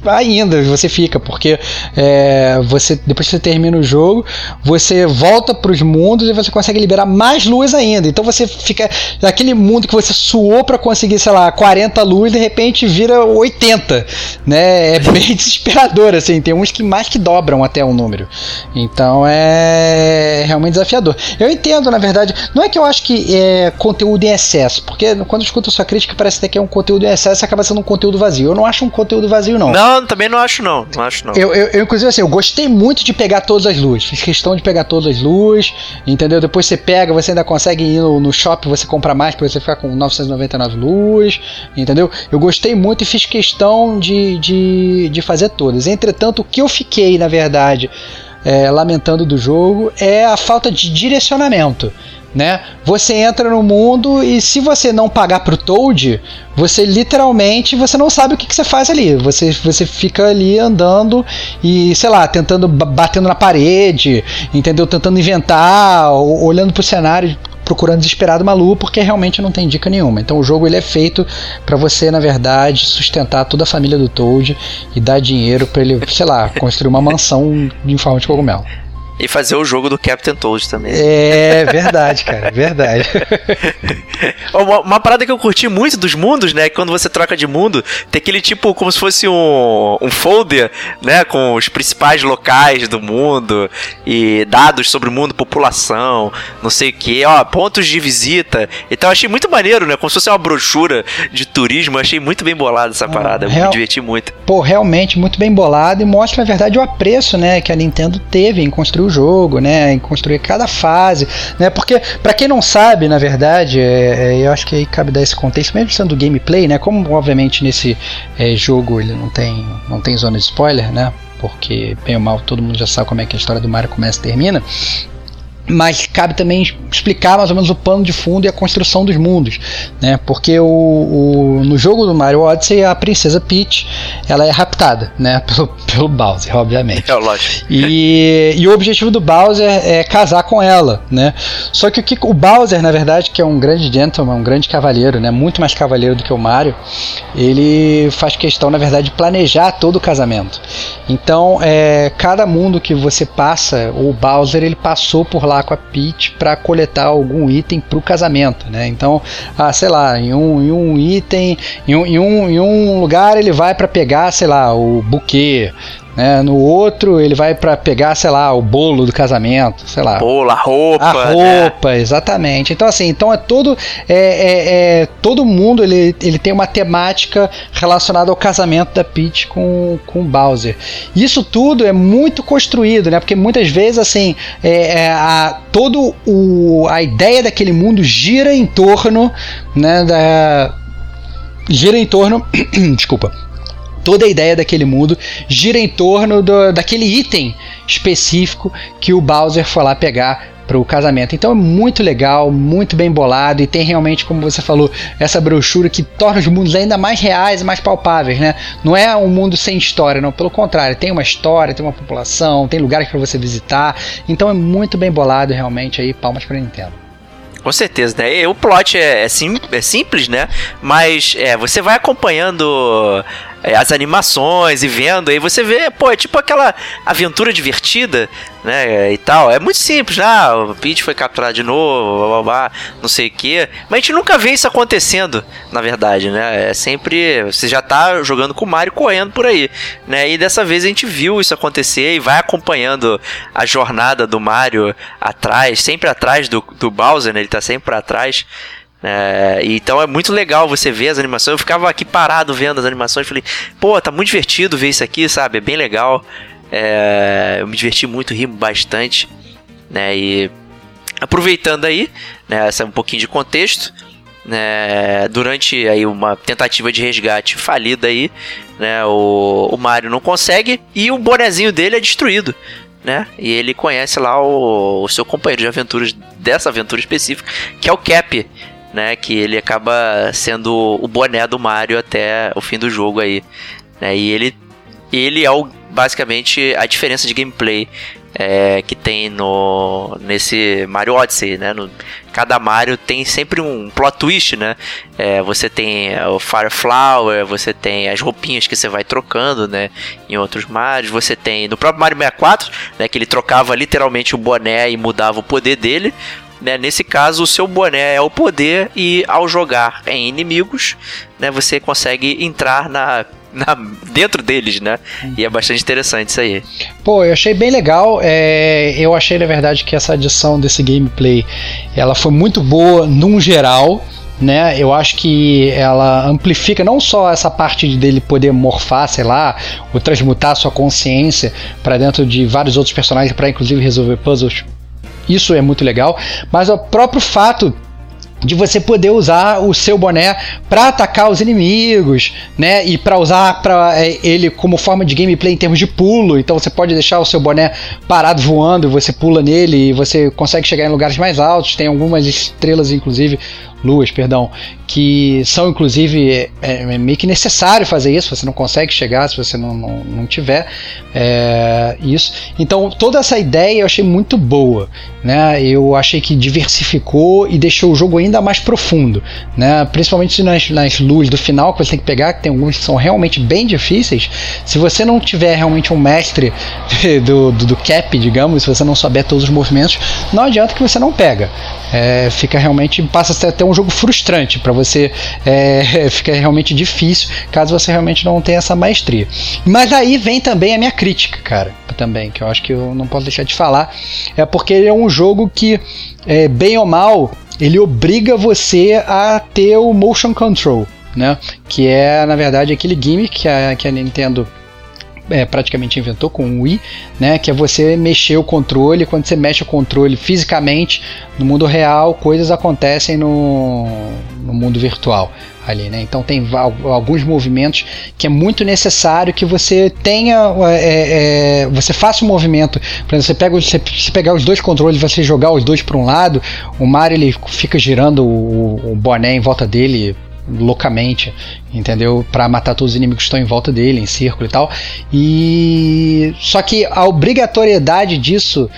ainda você fica, porque é, você depois que você termina o jogo, você volta para os mundos e você consegue liberar mais luz ainda. Então você fica naquele mundo que você suou para conseguir, sei lá, 40 luz, de repente vira 80, né? É bem desesperador assim, tem uns que mais que dobram até o número. Então é realmente desafiador. Eu entendo, na verdade, não é que eu acho que é conteúdo em excesso, porque quando eu escuto a sua crítica parece até que é um conteúdo em excesso, acaba sendo um conteúdo vazio. Eu não acho um conteúdo vazio não. Não, também não acho não. Não acho não. Eu, eu, eu, inclusive, assim, eu gostei muito de pegar todas as luzes. Fiz questão de pegar todas as luzes, entendeu? Depois você pega, você ainda consegue ir no, no shopping, você compra mais pra você ficar com 999 luzes, entendeu? Eu gostei muito e fiz questão de, de, de fazer todas. Entretanto, o que eu fiquei, na verdade, é, lamentando do jogo é a falta de direcionamento né? Você entra no mundo e se você não pagar pro Toad, você literalmente você não sabe o que, que você faz ali. Você, você fica ali andando e, sei lá, tentando batendo na parede, entendeu? Tentando inventar, olhando pro cenário procurando desesperado uma lua porque realmente não tem dica nenhuma. Então o jogo ele é feito para você, na verdade, sustentar toda a família do Toad e dar dinheiro para ele, sei lá, construir uma mansão em forma de cogumelo. E fazer o jogo do Captain Toad também. É verdade, cara, verdade. uma, uma, parada que eu curti muito dos mundos, né? Que quando você troca de mundo, tem aquele tipo, como se fosse um, um folder, né? Com os principais locais do mundo e dados sobre o mundo, população, não sei o que, ó, pontos de visita. Então eu achei muito maneiro, né? Como se fosse uma brochura de turismo. Eu achei muito bem bolado essa parada. Eu Real... me diverti muito. Pô, realmente muito bem bolado e mostra, na verdade, o apreço, né? Que a Nintendo teve em construir jogo, né, em construir cada fase, né, porque para quem não sabe, na verdade, é, é, eu acho que aí cabe dar esse contexto, mesmo sendo do gameplay, né, como obviamente nesse é, jogo ele não tem, não tem zona de spoiler, né, porque bem ou mal todo mundo já sabe como é que a história do Mario começa e termina mas cabe também explicar mais ou menos o pano de fundo e a construção dos mundos, né? Porque o, o, no jogo do Mario Odyssey a princesa Peach ela é raptada, né? Pelo, pelo Bowser, obviamente. É lógico. E, e o objetivo do Bowser é casar com ela, né? Só que o que o Bowser, na verdade, que é um grande gentleman, um grande cavaleiro, né? Muito mais cavaleiro do que o Mario, ele faz questão, na verdade, de planejar todo o casamento. Então, é, cada mundo que você passa, o Bowser ele passou por lá com a Peach para coletar algum item para o casamento, né? Então, ah, sei lá, em um, em um item, em um, em um, em um lugar ele vai para pegar, sei lá, o buquê, né? No outro, ele vai para pegar, sei lá, o bolo do casamento, sei lá. Bolo, a roupa. A roupa, né? exatamente. Então, assim, então é todo. É, é, é, todo mundo ele, ele tem uma temática relacionada ao casamento da Peach com, com o Bowser. Isso tudo é muito construído, né? Porque muitas vezes, assim, é, é a, todo o, a ideia daquele mundo gira em torno, né? Da, gira em torno. desculpa toda a ideia daquele mundo gira em torno do, daquele item específico que o Bowser foi lá pegar para o casamento. Então é muito legal, muito bem bolado e tem realmente, como você falou, essa brochura que torna os mundos ainda mais reais e mais palpáveis, né? Não é um mundo sem história, não. Pelo contrário, tem uma história, tem uma população, tem lugares para você visitar. Então é muito bem bolado realmente aí. Palmas para Nintendo. Com certeza, né? O plot é, é, sim, é simples, né? Mas é, você vai acompanhando é, as animações e vendo, aí você vê, pô, é tipo aquela aventura divertida, né, e tal. É muito simples, ah, o Peach foi capturado de novo, blá, blá, blá, não sei o que. Mas a gente nunca vê isso acontecendo, na verdade, né? É sempre, você já tá jogando com o Mario correndo por aí, né? E dessa vez a gente viu isso acontecer e vai acompanhando a jornada do Mario atrás, sempre atrás do, do Bowser, né? Ele tá sempre pra trás. É, então é muito legal você ver as animações. Eu ficava aqui parado vendo as animações. Falei, pô, tá muito divertido ver isso aqui, sabe? É bem legal. É, eu me diverti muito, ri bastante. Né? E aproveitando aí, né, essa um pouquinho de contexto. Né, durante aí uma tentativa de resgate falida aí, né, o, o Mario não consegue e o bonezinho dele é destruído. Né? E ele conhece lá o, o seu companheiro de aventuras dessa aventura específica, que é o Cap, né? Que ele acaba sendo o boné do Mario até o fim do jogo aí. Né, e ele, ele é o, basicamente a diferença de gameplay é, que tem no nesse Mario Odyssey, né? No, cada Mario tem sempre um plot twist, né? É, você tem o Fire Flower, você tem as roupinhas que você vai trocando, né? Em outros Marios, você tem no próprio Mario 64, né? Que ele trocava literalmente o boné e mudava o poder dele. Né? Nesse caso, o seu boné é o poder e ao jogar em inimigos, né, você consegue entrar na na, dentro deles, né? E é bastante interessante isso aí. Pô, eu achei bem legal. É, eu achei, na verdade, que essa adição desse gameplay ela foi muito boa num geral. Né, eu acho que ela amplifica não só essa parte dele poder morfar, sei lá, ou transmutar sua consciência para dentro de vários outros personagens para inclusive resolver puzzles isso é muito legal, mas o próprio fato de você poder usar o seu boné para atacar os inimigos, né? E para usar para é, ele como forma de gameplay em termos de pulo. Então você pode deixar o seu boné parado voando, você pula nele e você consegue chegar em lugares mais altos. Tem algumas estrelas, inclusive, luas, perdão, que são inclusive é, é, meio que necessário fazer isso, você não consegue chegar se você não, não, não tiver é, isso. Então toda essa ideia eu achei muito boa, né? Eu achei que diversificou e deixou o jogo ainda mais profundo, né? Principalmente nas, nas luzes do final que você tem que pegar, que tem alguns que são realmente bem difíceis. Se você não tiver realmente um mestre do, do, do cap, digamos, se você não souber todos os movimentos, não adianta que você não pega. É, fica realmente passa a ser até um jogo frustrante para você, é, fica realmente difícil caso você realmente não tenha essa maestria. Mas aí vem também a minha crítica, cara, também que eu acho que eu não posso deixar de falar, é porque ele é um jogo que é, bem ou mal ele obriga você a ter o motion control, né? Que é na verdade aquele gimmick que a, que a Nintendo é, praticamente inventou com o Wii, né? Que é você mexer o controle. Quando você mexe o controle fisicamente no mundo real, coisas acontecem no, no mundo virtual ali, né? Então tem alguns movimentos que é muito necessário que você tenha, é, é, você faça um movimento. Por exemplo, você pega, você, se pegar os dois controles, você jogar os dois para um lado, o Mario ele fica girando o, o boné em volta dele loucamente, entendeu? Para matar todos os inimigos que estão em volta dele, em círculo e tal. E só que a obrigatoriedade disso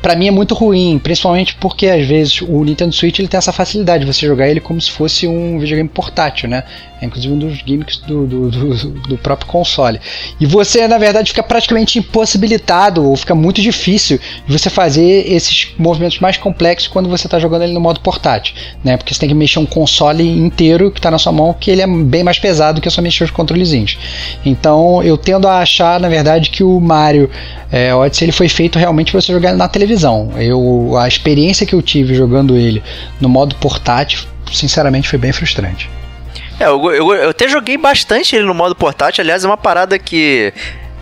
para mim é muito ruim, principalmente porque às vezes o Nintendo Switch ele tem essa facilidade de você jogar ele como se fosse um videogame portátil, né? É inclusive um dos gimmicks do, do, do, do, próprio console. E você, na verdade, fica praticamente impossibilitado, ou fica muito difícil de você fazer esses movimentos mais complexos quando você está jogando ele no modo portátil, né? Porque você tem que mexer um console inteiro que está na sua mão, que ele é bem mais pesado que só mexer os controlezinhos. Então eu tendo a achar, na verdade, que o Mario é, Odyssey ele foi feito realmente para você jogar na televisão. Eu, a experiência que eu tive jogando ele no modo portátil, sinceramente, foi bem frustrante. É, eu, eu, eu até joguei bastante ele no modo portátil. Aliás, é uma parada que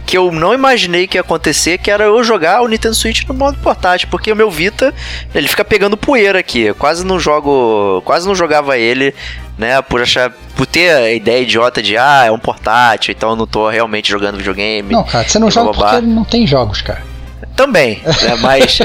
que eu não imaginei que ia acontecer, que era eu jogar o Nintendo Switch no modo portátil, porque o meu Vita, ele fica pegando poeira aqui. Eu quase não jogo, quase não jogava ele, né, por achar por ter a ideia idiota de ah, é um portátil, então eu não tô realmente jogando videogame. Não, cara, você não joga porque não tem jogos, cara. Também, né? Mas.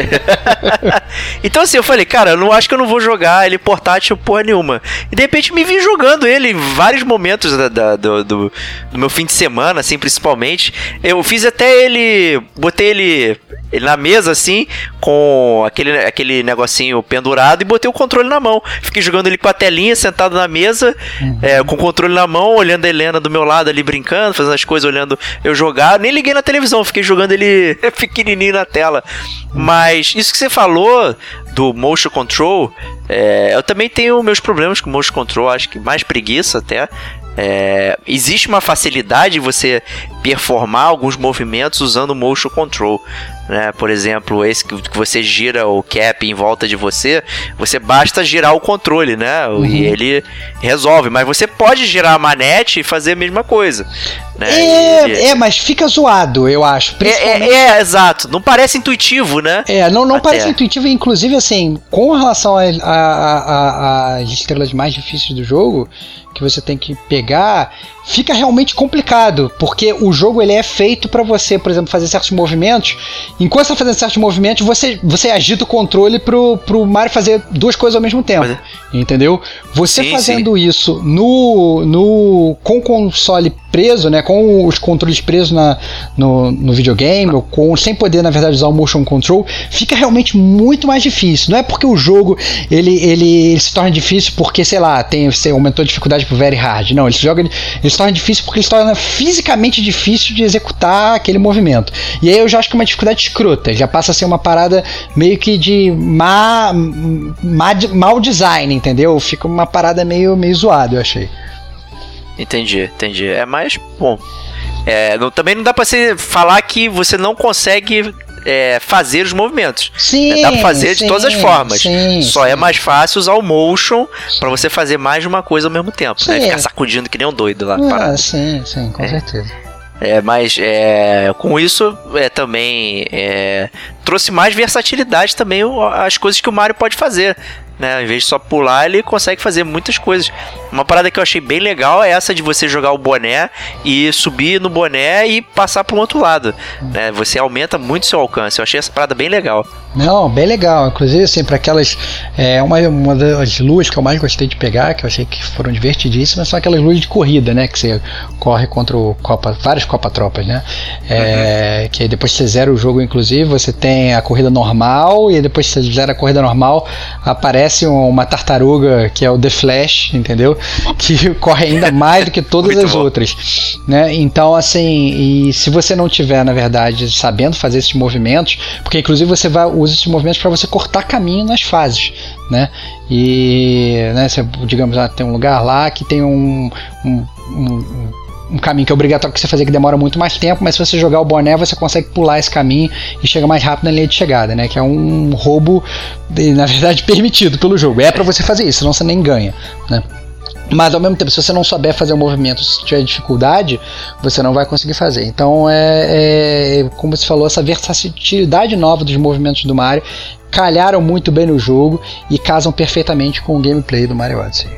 então assim, eu falei, cara, eu não acho que eu não vou jogar ele portátil porra nenhuma. E de repente me vi jogando ele em vários momentos da, da, do, do, do, meu fim de semana, assim, principalmente. Eu fiz até ele. Botei ele, ele na mesa, assim, com aquele, aquele negocinho pendurado e botei o controle na mão. Fiquei jogando ele com a telinha, sentado na mesa, uhum. é, com o controle na mão, olhando a Helena do meu lado ali brincando, fazendo as coisas, olhando eu jogar. Nem liguei na televisão, fiquei jogando ele pequenininho na tela. Mas isso que você falou do motion control, é, eu também tenho meus problemas com motion control, acho que mais preguiça até. É, existe uma facilidade de você performar alguns movimentos usando motion control. Né? Por exemplo, esse que você gira o cap em volta de você, você basta girar o controle, né? Uhum. E ele resolve. Mas você pode girar a manete e fazer a mesma coisa. Né? É, e, é mas fica zoado, eu acho. É, é, é, exato. Não parece intuitivo, né? É, não, não parece intuitivo. Inclusive, assim, com relação às estrelas mais difíceis do jogo, que você tem que pegar, fica realmente complicado, porque o jogo ele é feito para você, por exemplo, fazer certos movimentos. Enquanto você está fazendo certos movimentos, você, você agita o controle pro, pro Mario fazer duas coisas ao mesmo tempo. É. Entendeu? Você sim, fazendo sim. isso no, no com o console preso, né, com os controles presos na, no, no videogame, ou com, sem poder, na verdade, usar o motion control, fica realmente muito mais difícil. Não é porque o jogo ele, ele, ele se torna difícil porque, sei lá, tem, você aumentou a dificuldade pro very hard. Não, ele joga, ele se torna difícil porque ele se torna fisicamente difícil de executar aquele movimento. E aí eu já acho que é uma dificuldade escrota, já passa a ser uma parada meio que de má, má, mal design, entendeu? Fica uma parada meio, meio zoada, eu achei. Entendi, entendi. É mais, bom. É, não, também não dá pra você falar que você não consegue é, fazer os movimentos. Sim, né? Dá pra fazer sim, de todas as formas. Sim, Só é sim. é mais fácil usar o motion para você fazer mais de uma coisa ao mesmo tempo. Né? Ficar sacudindo que nem um doido lá. Ah, sim, sim, com é. certeza. É, mas é, com isso é, também é, trouxe mais versatilidade também as coisas que o Mario pode fazer né? Ao invés de só pular, ele consegue fazer muitas coisas. Uma parada que eu achei bem legal é essa de você jogar o boné e subir no boné e passar para o outro lado, né? Você aumenta muito seu alcance. Eu achei essa parada bem legal. Não, bem legal. Inclusive, assim, para aquelas. É, uma, uma das luzes que eu mais gostei de pegar, que eu achei que foram divertidíssimas, são aquelas luzes de corrida, né? Que você corre contra o Copa, vários Copa Tropas, né? É, uhum. Que aí depois você zera o jogo, inclusive, você tem a corrida normal, e depois que você zera a corrida normal, aparece uma tartaruga que é o The Flash, entendeu? Que corre ainda mais do que todas as bom. outras, né? Então, assim, e se você não tiver, na verdade, sabendo fazer esses movimentos, porque inclusive você vai usa esses movimentos para você cortar caminho nas fases, né? E, né, você, digamos, ah, tem um lugar lá que tem um, um, um, um caminho que é obrigatório que você fazer que demora muito mais tempo, mas se você jogar o boné, você consegue pular esse caminho e chega mais rápido na linha de chegada, né? Que é um roubo, na verdade, permitido pelo jogo. É para você fazer isso, senão você nem ganha, né? Mas ao mesmo tempo, se você não souber fazer o movimento, se tiver dificuldade, você não vai conseguir fazer. Então é, é como você falou, essa versatilidade nova dos movimentos do Mario calharam muito bem no jogo e casam perfeitamente com o gameplay do Mario Odyssey.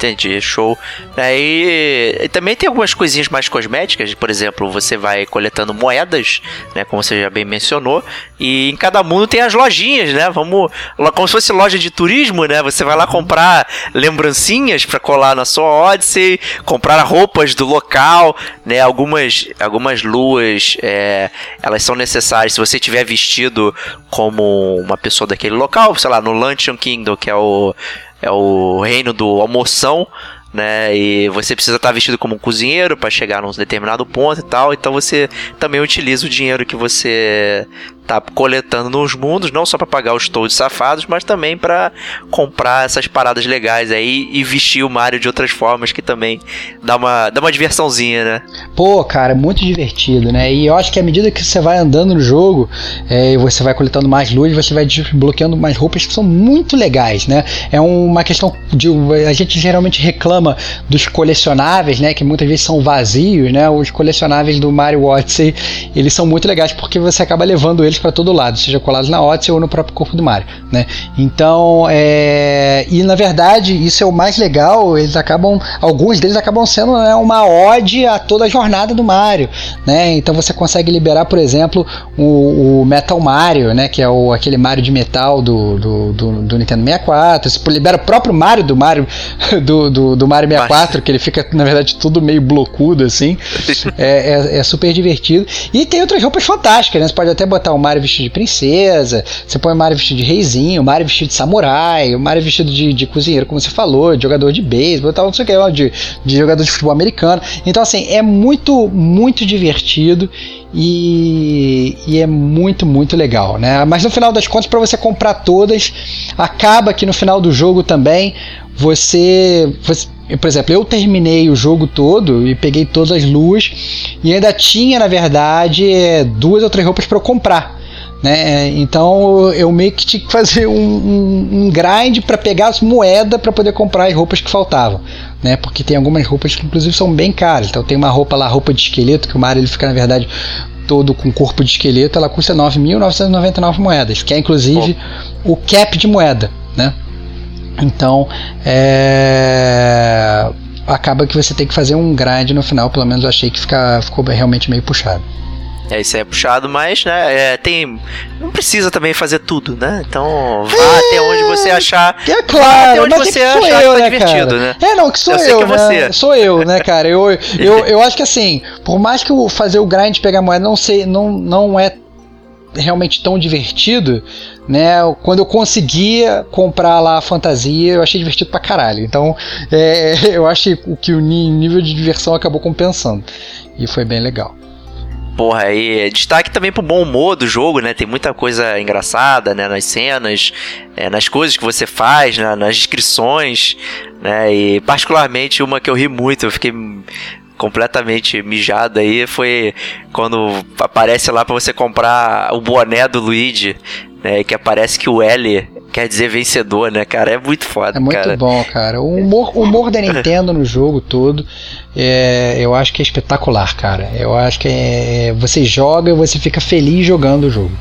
Entendi, show. Aí também tem algumas coisinhas mais cosméticas, por exemplo, você vai coletando moedas, né, como você já bem mencionou, e em cada mundo tem as lojinhas, né? Vamos, como se fosse loja de turismo, né? Você vai lá comprar lembrancinhas para colar na sua Odyssey, comprar roupas do local, né? Algumas algumas luas, é, elas são necessárias se você tiver vestido como uma pessoa daquele local, sei lá, no Luncheon Kingdom, que é o é o reino do almoção, né? E você precisa estar vestido como um cozinheiro para chegar num determinado ponto e tal. Então você também utiliza o dinheiro que você tá coletando nos mundos, não só para pagar os toads safados, mas também para comprar essas paradas legais aí e vestir o Mario de outras formas que também dá uma, dá uma diversãozinha, né? Pô, cara, muito divertido, né? E eu acho que à medida que você vai andando no jogo, é, você vai coletando mais luz, você vai desbloqueando mais roupas que são muito legais, né? É uma questão de. A gente geralmente reclama dos colecionáveis, né? Que muitas vezes são vazios, né? Os colecionáveis do Mario Odyssey, eles são muito legais porque você acaba levando eles para todo lado, seja colados na Odyssey ou no próprio corpo do Mario, né? Então, é... e na verdade, isso é o mais legal, eles acabam, alguns deles acabam sendo né, uma ode a toda a jornada do Mario, né? Então você consegue liberar, por exemplo, o, o Metal Mario, né? Que é o, aquele Mario de metal do, do, do, do Nintendo 64, você libera o próprio Mario do Mario do, do, do Mario 64, que ele fica, na verdade, tudo meio blocudo, assim. é, é, é super divertido. E tem outras roupas fantásticas, né? Você pode até botar o Mario Mario vestido de princesa, você põe o Mario vestido de reizinho, o Mario vestido de samurai, o Mario vestido de, de cozinheiro, como você falou, de jogador de beisebol, tal, não sei o que, de, de jogador de futebol americano. Então, assim, é muito, muito divertido e, e, é muito, muito legal, né? Mas no final das contas, para você comprar todas, acaba que no final do jogo também você, você por exemplo, eu terminei o jogo todo e peguei todas as luas e ainda tinha, na verdade, é, duas ou três roupas para eu comprar. Né? Então eu meio que tinha que fazer um, um, um grind para pegar as moedas para poder comprar as roupas que faltavam. Né? Porque tem algumas roupas que inclusive são bem caras. Então tem uma roupa lá, roupa de esqueleto, que o Mario ele fica na verdade todo com corpo de esqueleto, ela custa 9.999 moedas, que é inclusive oh. o cap de moeda. Né? Então é... acaba que você tem que fazer um grind no final, pelo menos eu achei que fica, ficou realmente meio puxado. É, isso é puxado, mas, né, é, tem. Não precisa também fazer tudo, né? Então, vá é, até onde você achar. É claro, até onde mas você é que achar eu, que tá né, divertido, cara? né? É, não, que sou eu, eu que é né? Você. Sou eu, né, cara? Eu, eu, eu acho que assim, por mais que eu fazer o grind pegar moeda não sei, não, não é realmente tão divertido, né? Quando eu conseguia comprar lá a fantasia, eu achei divertido pra caralho. Então, é, eu acho que o nível de diversão acabou compensando. E foi bem legal porra, aí destaque também pro bom humor do jogo, né? Tem muita coisa engraçada, né? Nas cenas, é, nas coisas que você faz, né? nas descrições, né? E particularmente uma que eu ri muito, eu fiquei completamente mijado aí foi quando aparece lá para você comprar o boné do Luigi, né? Que aparece que o L quer dizer vencedor, né, cara? É muito foda, É muito cara. bom, cara. O humor, o humor da Nintendo no jogo todo, é, eu acho que é espetacular, cara. Eu acho que é, você joga e você fica feliz jogando o jogo.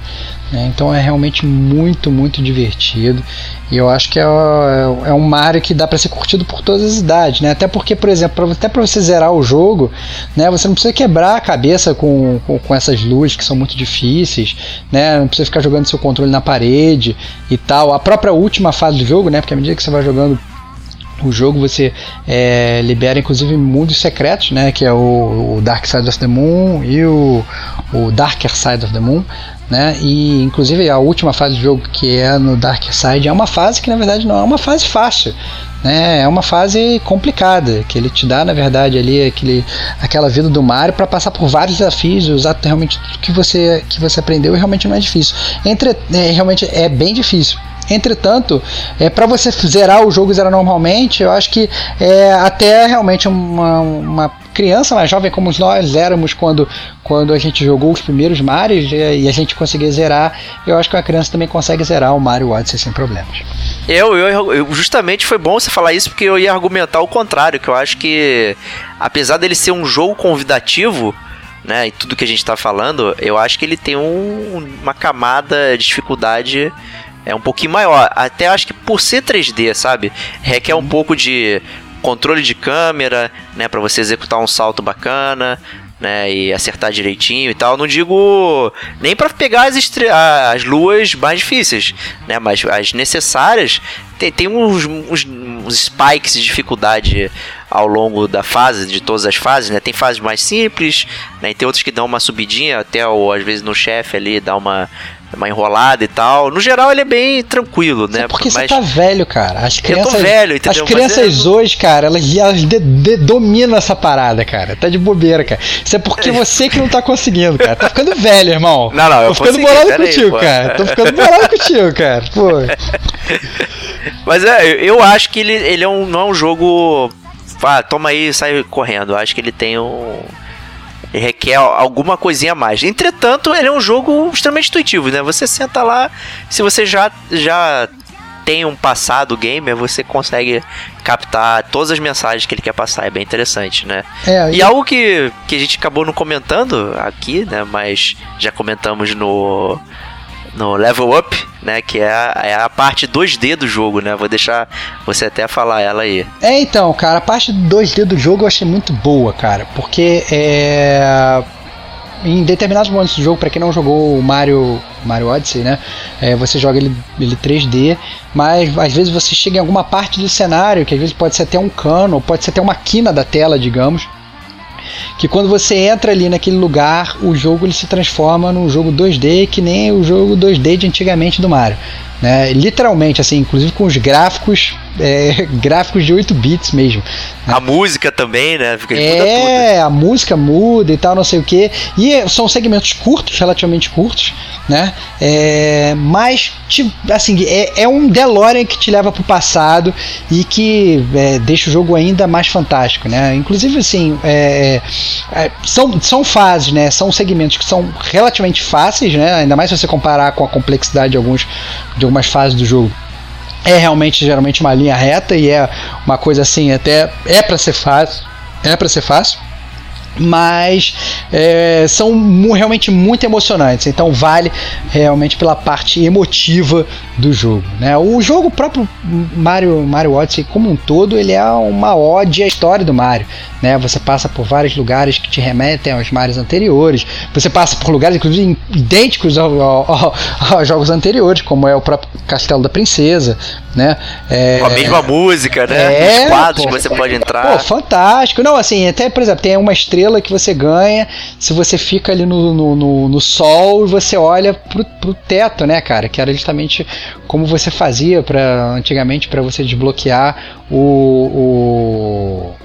Né? Então é realmente muito, muito divertido. E eu acho que é, é, é um Mario que dá para ser curtido por todas as idades, né? Até porque, por exemplo, até para você zerar o jogo, né? Você não precisa quebrar a cabeça com, com, com, essas luzes que são muito difíceis, né? Não precisa ficar jogando seu controle na parede e tal. A própria última fase do jogo, né? Porque à medida que você vai jogando o jogo você é, libera inclusive mundos secretos, né? Que é o, o, Dark Side of the Moon e o, o Darker Side of the Moon, né? E inclusive a última fase do jogo que é no Dark Side é uma fase que na verdade não é uma fase fácil, né? É uma fase complicada que ele te dá na verdade ali aquele, aquela vida do Mario para passar por vários desafios, usar realmente tudo que você que você aprendeu e realmente não é difícil. Entre é, realmente é bem difícil. Entretanto, é, para você zerar o jogo zerar normalmente, eu acho que é até realmente uma, uma criança mais jovem como nós éramos quando, quando a gente jogou os primeiros Marios e a gente conseguia zerar, eu acho que uma criança também consegue zerar o Mario Odyssey sem problemas. Eu, eu, eu, justamente foi bom você falar isso porque eu ia argumentar o contrário, que eu acho que apesar dele ser um jogo convidativo, né, e tudo que a gente está falando, eu acho que ele tem um, uma camada de dificuldade é um pouquinho maior. Até acho que por ser 3D, sabe? Requer um pouco de controle de câmera, né, para você executar um salto bacana, né, e acertar direitinho e tal. Não digo nem para pegar as, as luas mais difíceis, né, mas as necessárias. Tem, tem uns, uns, uns spikes de dificuldade ao longo da fase, de todas as fases, né? Tem fases mais simples, né? E tem outras que dão uma subidinha, até ou às vezes no chefe ali dá uma uma enrolada e tal. No geral, ele é bem tranquilo, né? Porque Mas... você tá velho, cara. As crianças, eu tô velho, entendeu? As crianças é... hoje, cara, elas, elas de, de, dominam essa parada, cara. Tá de bobeira, cara. Isso é porque você que não tá conseguindo, cara. Tá ficando velho, irmão. Não, não, eu Tô ficando bolado contigo, aí, cara. Tô ficando bolado contigo, cara. Pô. Mas é, eu acho que ele, ele é um, não é um jogo. Ah, toma aí e sai correndo. Eu acho que ele tem um requer alguma coisinha a mais. Entretanto, ele é um jogo extremamente intuitivo, né? Você senta lá, se você já, já tem um passado gamer, você consegue captar todas as mensagens que ele quer passar. É bem interessante, né? É, e algo que, que a gente acabou não comentando aqui, né? Mas já comentamos no no Level Up, né? Que é a, é a parte 2D do jogo, né? Vou deixar você até falar ela aí. É, então, cara, a parte 2D do jogo eu achei muito boa, cara, porque é em determinados momentos do jogo, para quem não jogou o Mario, Mario Odyssey, né? É, você joga ele, ele 3D, mas às vezes você chega em alguma parte do cenário, que às vezes pode ser até um cano, pode ser até uma quina da tela, digamos que quando você entra ali naquele lugar, o jogo ele se transforma num jogo 2D que nem o jogo 2D de antigamente do Mario. Né? Literalmente, assim, inclusive com os gráficos, é, gráficos de 8 bits mesmo. Né? A música também, né? Fica, é, a música muda e tal, não sei o que. E são segmentos curtos, relativamente curtos, né? É, mas, assim, é, é, um DeLorean que te leva pro passado e que é, deixa o jogo ainda mais fantástico, né? Inclusive, assim, é, é, são, são fases, né? São segmentos que são relativamente fáceis, né? Ainda mais se você comparar com a complexidade de alguns de algumas fases do jogo é realmente geralmente uma linha reta e é uma coisa assim até é para ser fácil é para ser fácil mas é, são realmente muito emocionantes. Então vale realmente pela parte emotiva do jogo. Né? O jogo próprio Mario, Mario Odyssey como um todo ele é uma ode à história do Mario. Né? Você passa por vários lugares que te remetem aos Marios anteriores. Você passa por lugares inclusive idênticos ao, ao, aos jogos anteriores, como é o próprio Castelo da Princesa, né? É, a mesma música, né? É, Os quadros pô, que você pode entrar. Pô, fantástico. Não, assim, até por exemplo tem uma estrela que você ganha se você fica ali no, no, no, no sol e você olha pro, pro teto, né, cara? Que era justamente como você fazia para antigamente para você desbloquear o, o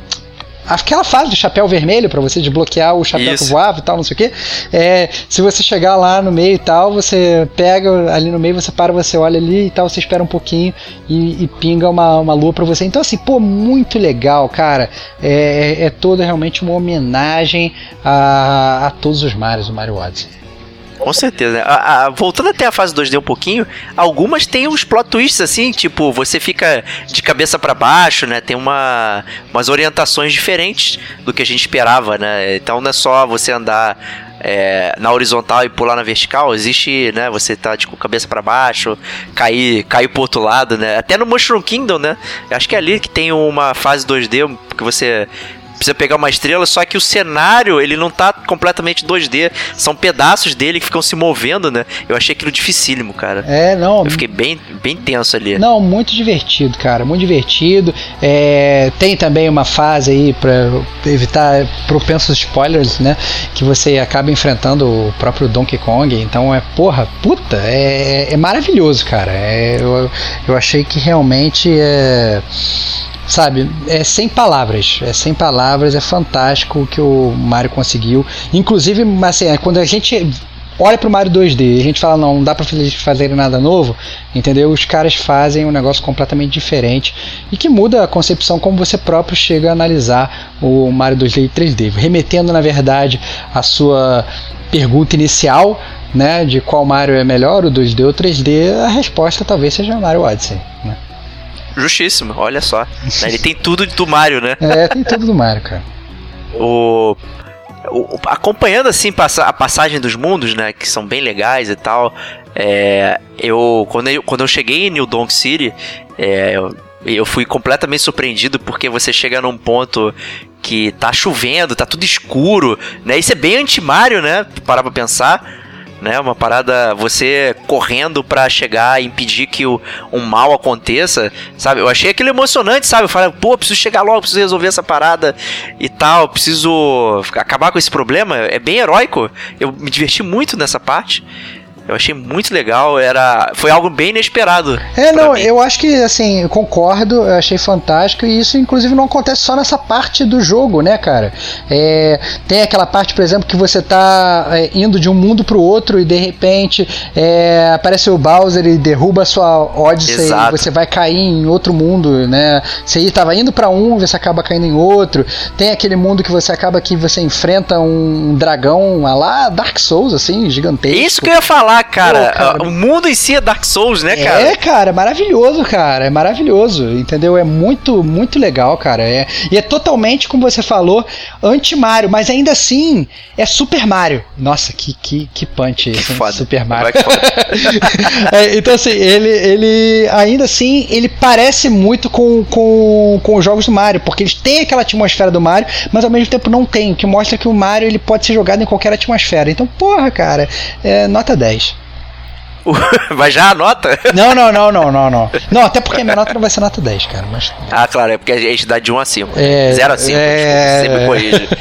aquela fase do chapéu vermelho para você desbloquear o chapéu Isso. que voava e tal, não sei o que. É, se você chegar lá no meio e tal, você pega ali no meio, você para, você olha ali e tal, você espera um pouquinho e, e pinga uma, uma lua para você. Então, assim, pô, muito legal, cara. É, é toda realmente uma homenagem a, a todos os Marios do Mario Odyssey. Com certeza. A, a, voltando até a fase 2D um pouquinho, algumas têm uns plot twists assim, tipo, você fica de cabeça para baixo, né? Tem uma, umas orientações diferentes do que a gente esperava, né? Então não é só você andar é, na horizontal e pular na vertical, existe, né? Você tá tipo cabeça para baixo, cair, cair pro outro lado, né? Até no Mushroom Kingdom, né? Acho que é ali que tem uma fase 2D que você precisa pegar uma estrela, só que o cenário, ele não tá completamente 2D, são pedaços dele que ficam se movendo, né? Eu achei aquilo dificílimo, cara. É, não. Eu fiquei bem, bem tenso ali. Não, muito divertido, cara, muito divertido. É, tem também uma fase aí para evitar propensos spoilers, né? Que você acaba enfrentando o próprio Donkey Kong. Então é, porra, puta, é, é maravilhoso, cara. É, eu, eu achei que realmente é sabe, é sem palavras, é sem palavras, é fantástico o que o Mario conseguiu. Inclusive, assim, é quando a gente olha pro Mario 2D e a gente fala, não, não dá pra fazer nada novo, entendeu? Os caras fazem um negócio completamente diferente e que muda a concepção como você próprio chega a analisar o Mario 2D e 3D, remetendo, na verdade, a sua pergunta inicial, né, de qual Mario é melhor, o 2D ou o 3D, a resposta talvez seja o Mario Odyssey, né? Justíssimo, olha só. Ele tem tudo do Mario, né? É, tem tudo do Mario, cara. o, o, acompanhando assim a passagem dos mundos, né, que são bem legais e tal. É, eu quando eu quando eu cheguei em New Donk City, é, eu, eu fui completamente surpreendido porque você chega num ponto que tá chovendo, tá tudo escuro, né? Isso é bem anti-Mario, né? Parar pra pensar né? Uma parada, você correndo para chegar e impedir que o, um mal aconteça, sabe? Eu achei aquilo emocionante, sabe? Eu falei, pô, preciso chegar logo, preciso resolver essa parada e tal, preciso acabar com esse problema. É bem heróico. Eu me diverti muito nessa parte. Eu achei muito legal, era foi algo bem inesperado. É, não, mim. eu acho que assim, eu concordo, eu achei fantástico e isso inclusive não acontece só nessa parte do jogo, né, cara? É, tem aquela parte, por exemplo, que você tá é, indo de um mundo pro outro e de repente é, aparece o Bowser e derruba a sua Odyssey Exato. e você vai cair em outro mundo, né? Você estava indo para um, você acaba caindo em outro. Tem aquele mundo que você acaba que você enfrenta um dragão lá Dark Souls assim, gigantesco. Isso que eu ia falar falar, cara, Pô, cara, o mundo em si é Dark Souls, né, cara? É, cara, maravilhoso, cara. É maravilhoso, entendeu? É muito, muito legal, cara. É, e é totalmente, como você falou, anti-Mario, mas ainda assim é Super Mario. Nossa, que, que, que punch esse, que foda. Super Mario. é, então, assim, ele, ele ainda assim, ele parece muito com, com, com os jogos do Mario, porque eles têm aquela atmosfera do Mario, mas ao mesmo tempo não tem, o que mostra que o Mario ele pode ser jogado em qualquer atmosfera. Então, porra, cara, é nota 10. Vai já a nota? Não, não, não, não, não, não. Não, até porque a minha nota não vai ser nota 10, cara. Mas... Ah, claro, é porque a gente dá de 1 a 5. É, 0 a 5, é... me corrige.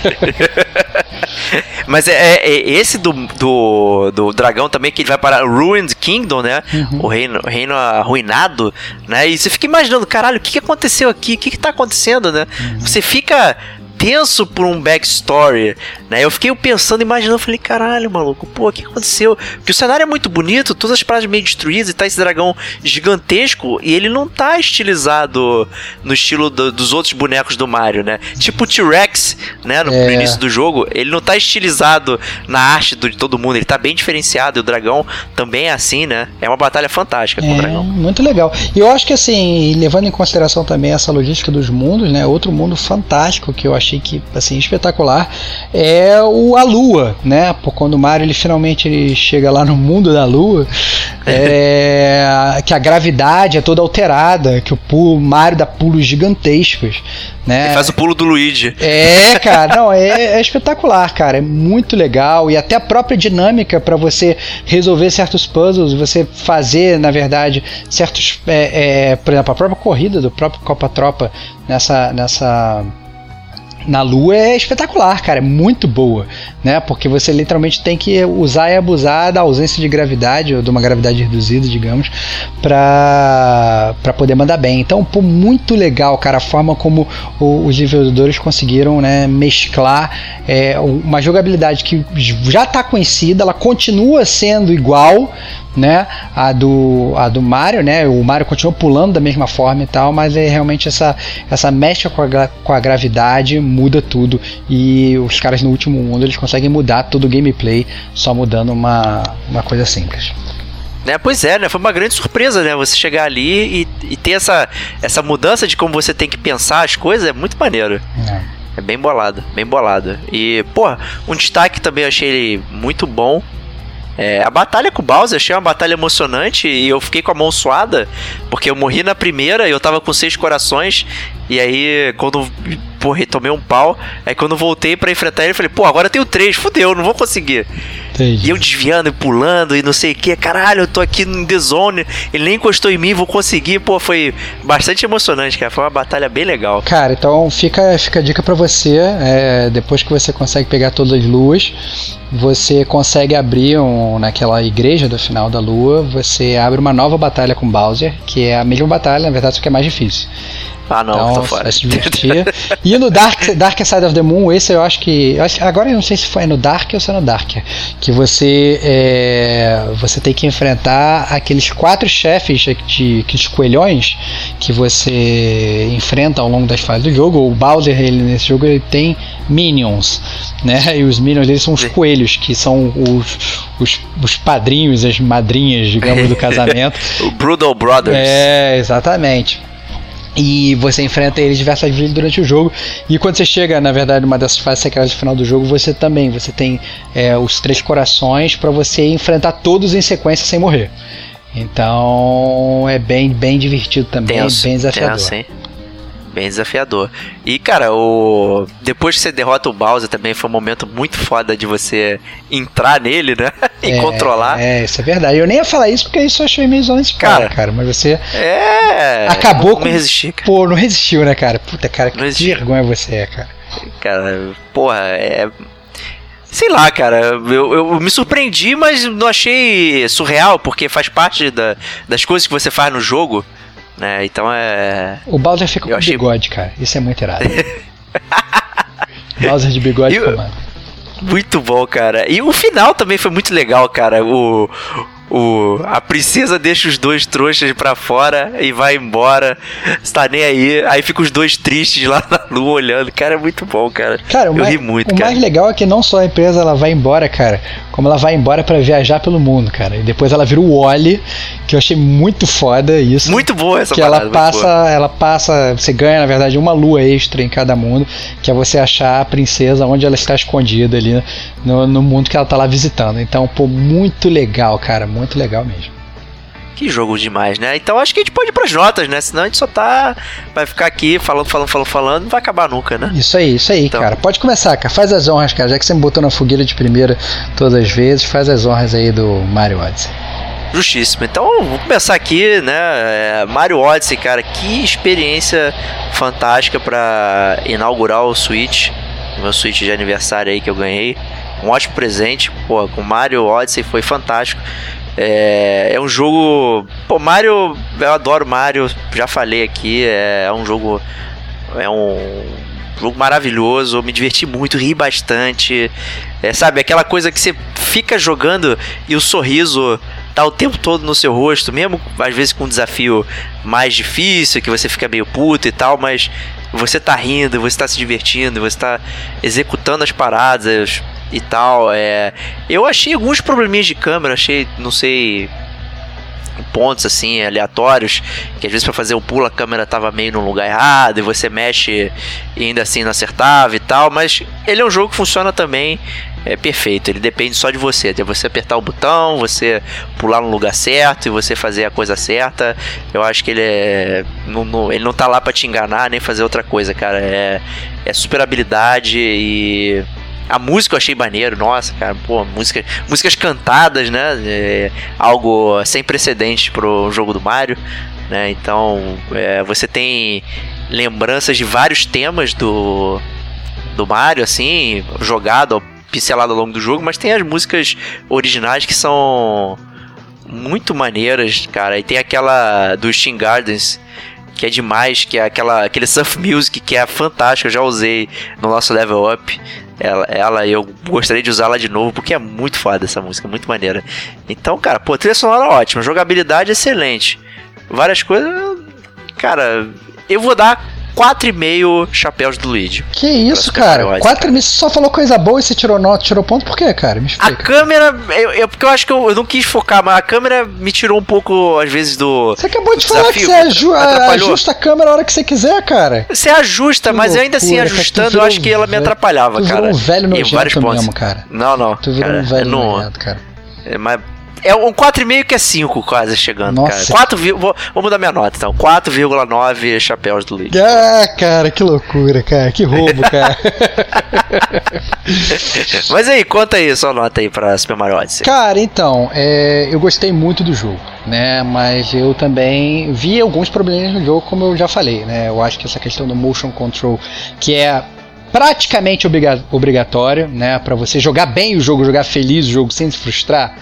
Mas é, é, é, esse do, do, do dragão também, que ele vai para Ruined Kingdom, né? Uhum. O reino, reino arruinado, né? E você fica imaginando, caralho, o que, que aconteceu aqui? O que, que tá acontecendo, né? Uhum. Você fica tenso por um backstory, né? Eu fiquei pensando, imaginando, falei, caralho, maluco, pô, o que aconteceu? Porque o cenário é muito bonito, todas as paradas meio destruídas e tá esse dragão gigantesco e ele não tá estilizado no estilo do, dos outros bonecos do Mario, né? Tipo o T-Rex, né, no, é. no, início do jogo, ele não tá estilizado na arte de todo mundo, ele tá bem diferenciado e o dragão também é assim, né? É uma batalha fantástica com é, o dragão. Muito legal. E eu acho que assim, levando em consideração também essa logística dos mundos, né? Outro mundo fantástico que eu achei achei que assim espetacular é o a Lua, né? Por quando o Mario ele finalmente ele chega lá no mundo da Lua, é, que a gravidade é toda alterada, que o pulo, Mario dá pulos gigantescos, né? Ele faz o pulo do Luigi. É, cara, não, é, é espetacular, cara, é muito legal e até a própria dinâmica para você resolver certos puzzles, você fazer, na verdade, certos, é, é, por exemplo, a própria corrida do próprio Copa Tropa nessa nessa na Lua é espetacular, cara, é muito boa, né? Porque você literalmente tem que usar e abusar da ausência de gravidade, ou de uma gravidade reduzida, digamos, para poder mandar bem. Então, pô, muito legal, cara, a forma como o, os desenvolvedores conseguiram né, mesclar é, uma jogabilidade que já está conhecida, ela continua sendo igual, né? A do, a do Mario, né? O Mario continua pulando da mesma forma e tal, mas é realmente essa, essa mecha com a, com a gravidade muda tudo. E os caras no último mundo eles conseguem mudar todo o gameplay só mudando uma, uma coisa simples. Né, pois é, né? Foi uma grande surpresa, né? Você chegar ali e, e ter essa, essa mudança de como você tem que pensar as coisas é muito maneiro. É. É bem bolado, bem bolado. E, porra, um destaque também eu achei ele muito bom. É, a batalha com o Bowser, achei uma batalha emocionante e eu fiquei com a mão suada, porque eu morri na primeira e eu tava com seis corações. E aí, quando porra, tomei um pau, aí quando voltei para enfrentar ele, eu falei, pô, agora eu tenho três, fudeu, não vou conseguir. Entendi. E eu desviando e pulando e não sei o que, caralho, eu tô aqui no The Zone, ele nem encostou em mim, vou conseguir. Pô, foi bastante emocionante, cara. Foi uma batalha bem legal. Cara, então fica, fica a dica pra você. é, depois que você consegue pegar todas as luas, você consegue abrir um, naquela igreja do final da lua. Você abre uma nova batalha com Bowser, que é a mesma batalha, na verdade, só que é mais difícil. Ah, não, então, tô fora. vai se divertir. e no Dark, Dark Side of the Moon, esse eu acho que. Agora eu não sei se foi no Dark ou se é no Dark. Que você é, você tem que enfrentar aqueles quatro chefes de aqueles coelhões que você enfrenta ao longo das fases do jogo. O Bowser, ele, nesse jogo, ele tem minions, né? E os minions deles são os coelhos, que são os, os, os padrinhos, as madrinhas, digamos, do casamento. O Brutal Brothers. É, exatamente. E você enfrenta eles diversas vezes durante o jogo. E quando você chega, na verdade, numa dessas fases secretas do final do jogo, você também você tem é, os três corações para você enfrentar todos em sequência sem morrer. Então é bem, bem divertido também, Tenso, bem desafiador. tenso, hein? Bem desafiador. E, cara, o depois que você derrota o Bowser também foi um momento muito foda de você entrar nele, né? e É, controlar. É, isso é verdade. Eu nem ia falar isso porque isso eu achei meio zona de cara, Cara. Mas você É. acabou com. resistir, cara. Pô, não resistiu, né, cara? Puta, cara, que vergonha você é, cara. Cara, porra, é. Sei lá, cara, eu, eu me surpreendi, mas não achei surreal, porque faz parte da- das coisas que você faz no jogo, né? Então é. O Bowser fica Eu com achei- bigode, cara. Isso é muito irado. Bowser de bigode E o- comando. Muito bom, cara. E o final também foi muito legal, cara. O, o, a princesa deixa os dois trouxas pra fora e vai embora. Está nem aí. Aí fica os dois tristes lá na lua olhando. Cara, é muito bom, cara. Cara, o, eu mais, ri muito, o cara. mais legal é que não só a empresa ela vai embora, cara, como ela vai embora pra viajar pelo mundo, cara. E depois ela vira o Wally, que eu achei muito foda isso. Muito boa essa que parada. ela passa, ela passa, você ganha na verdade uma lua extra em cada mundo, que é você achar a princesa onde ela está escondida ali no, no mundo que ela tá lá visitando. Então, pô, muito legal, cara, muito legal mesmo. Que jogo demais, né? Então acho que a gente pode ir pras notas, né? Senão a gente só tá. Vai ficar aqui falando, falando, falando, falando. Não vai acabar nunca, né? Isso aí, isso aí, Então. cara. Pode começar, cara. Faz as honras, cara. Já que você me botou na fogueira de primeira todas as vezes, faz as honras aí do Mario Odyssey. Justíssimo. Então, vou começar aqui, né? É, Mario Odyssey, cara, que experiência fantástica pra inaugurar o Switch. Meu Switch de aniversário aí que eu ganhei. Um ótimo presente, pô, com Mario Odyssey foi fantástico. É, é um jogo. Pô, Mario, eu adoro Mario, já falei aqui, é, um jogo. É um jogo maravilhoso, me diverti muito, ri bastante. É, sabe, aquela coisa que você fica jogando e o sorriso tá o tempo todo no seu rosto, mesmo às vezes com um desafio mais difícil, que você fica meio puto e tal, mas você tá rindo, você tá se divertindo, você tá executando as paradas e tal. É, eu achei alguns probleminhas de câmera, achei, não sei, pontos assim aleatórios que às vezes para fazer o pulo a câmera tava meio no lugar errado e você mexe e ainda assim não acertava e tal, mas ele é um jogo que funciona também é perfeito, ele depende só de você, de você apertar o botão, você pular no lugar certo e você fazer a coisa certa. Eu acho que ele é não, não- ele não tá lá para te enganar nem fazer outra coisa, cara. É, é super habilidade e a música eu achei maneiro, nossa, cara, pô, música, músicas cantadas, né? É algo sem precedentes pro jogo do Mario, né? Então, é, você tem lembranças de vários temas do do Mario, assim, jogado, pincelado ao longo do jogo, mas tem as músicas originais que são muito maneiras, cara. E tem aquela do Steam Gardens, que é demais, que é aquela, aquele surf music que é fantástica, eu já usei no nosso level up. Ela, ela eu gostaria de usá-la de novo, porque é muito foda essa música, muito maneira. Então, cara, pô, trilha sonora ótima, jogabilidade excelente. Várias coisas. Cara, eu vou dar 4,5 chapéus do Luigi. Que isso, cara? Odyssey, Quatro cara. meses você só falou coisa boa e você tirou nota, tirou ponto por quê, cara? Me A explica. câmera, eu, eu- porque eu acho que eu, eu não quis focar, mas a câmera me tirou um pouco, às vezes, do. Você acabou de falar que você aju- ajusta a câmera a hora que você quiser, cara. Você ajusta, Que mas ainda assim, loucura, cara. Tu ajustando, eu virou acho que ela me atrapalhava, tu virou cara. um velho nojento mesmo, cara. Não, não. Tu virou cara, um velho não, nojento, cara. é, mas é um 4,5 que é 5 quase chegando, Nossa. cara. 4, vi- vou, vou mudar minha nota, então. 4,9 chapéus do Luigi. Ah, cara, que loucura, cara. Que roubo, cara. Mas aí, conta aí sua nota aí pra Super Mario Odyssey. Cara, então, é, eu gostei muito do jogo, né? Mas eu também vi alguns problemas no jogo, como eu já falei, né? Eu acho que essa questão do motion control, que é praticamente obriga obrigatório, né? Para você jogar bem o jogo, jogar feliz o jogo sem se frustrar,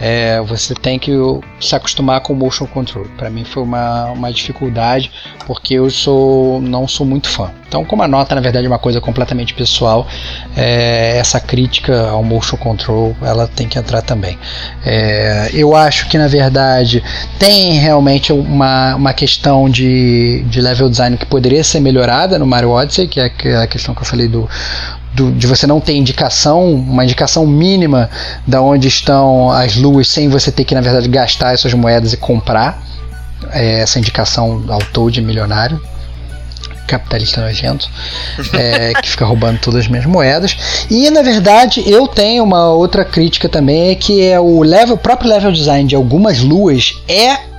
é, você tem que se acostumar com o motion control. Para mim foi uma, uma dificuldade, porque eu sou não sou muito fã. Então, como a nota na verdade é uma coisa completamente pessoal, é, essa crítica ao motion control ela tem que entrar também. É, eu acho que na verdade tem realmente uma, uma questão de, de level design que poderia ser melhorada no Mario Odyssey, que é a questão que eu falei do, do, de você não ter indicação, uma indicação mínima da onde estão as luas, sem você ter que, na verdade, gastar as suas moedas e comprar é, essa indicação ao Toad milionário. Capitalista nojento, é, que fica roubando todas as minhas moedas. E na verdade eu tenho uma outra crítica também, é que é o level, o próprio level design de algumas luas é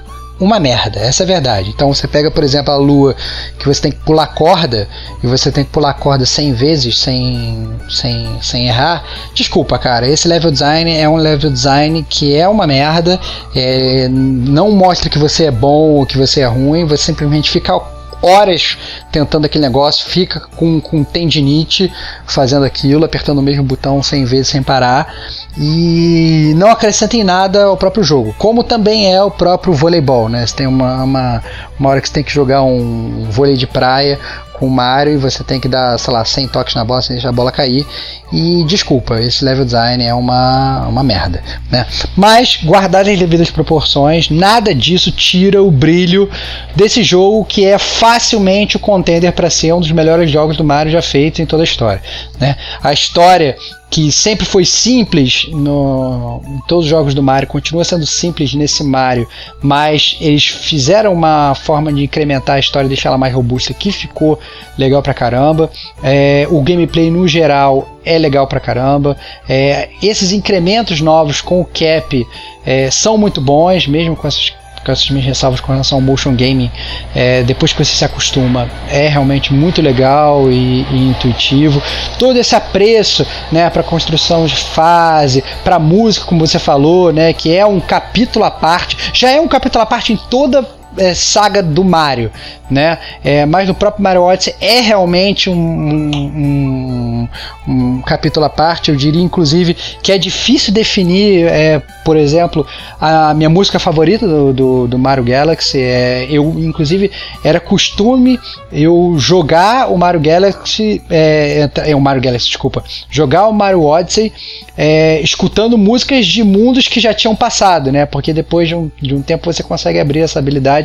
uma merda, essa é a verdade. Então você pega, por exemplo, a lua que você tem que pular corda e você tem que pular corda 100 vezes sem, sem, sem errar. Desculpa, cara, esse level design é um level design que é uma merda, é, não mostra que você é bom ou que você é ruim, você simplesmente fica horas tentando aquele negócio, fica com, com tendinite fazendo aquilo, apertando o mesmo botão 100 vezes sem parar e não acrescenta em nada ao próprio jogo, como também é o próprio voleibol, né? Você tem uma, uma, uma hora que você tem que jogar um vôlei de praia com o Mario e você tem que dar, sei lá, 100 toques na bola sem deixar a bola cair. E desculpa, esse level design é uma, uma merda, né? Mas, guardadas as devidas proporções, nada disso tira o brilho desse jogo que é facilmente o contender para ser um dos melhores jogos do Mario já feitos em toda a história, né? A história que sempre foi simples no, em todos os jogos do Mario, continua sendo simples nesse Mario, mas eles fizeram uma forma de incrementar a história e deixar ela mais robusta que ficou legal pra caramba. É, o gameplay no geral é legal pra caramba. É, esses incrementos novos com o Cap é, são muito bons, mesmo com essas com essas minhas ressalvas com relação ao motion gaming, é, depois que você se acostuma, é realmente muito legal e, e intuitivo. Todo esse apreço né, para construção de fase, para música, como você falou, né, que é um capítulo à parte, já é um capítulo à parte em toda é, saga do Mario, né? É, mas no próprio Mario Odyssey é realmente um, um, um, capítulo à parte. Eu diria, inclusive, que é difícil definir, é, por exemplo, a minha música favorita do, do, do Mario Galaxy. É, eu, inclusive, era costume eu jogar o Mario Galaxy, é, é, o Mario Galaxy, desculpa, jogar o Mario Odyssey é, escutando músicas de mundos que já tinham passado, né? Porque depois de um, de um tempo você consegue abrir essa habilidade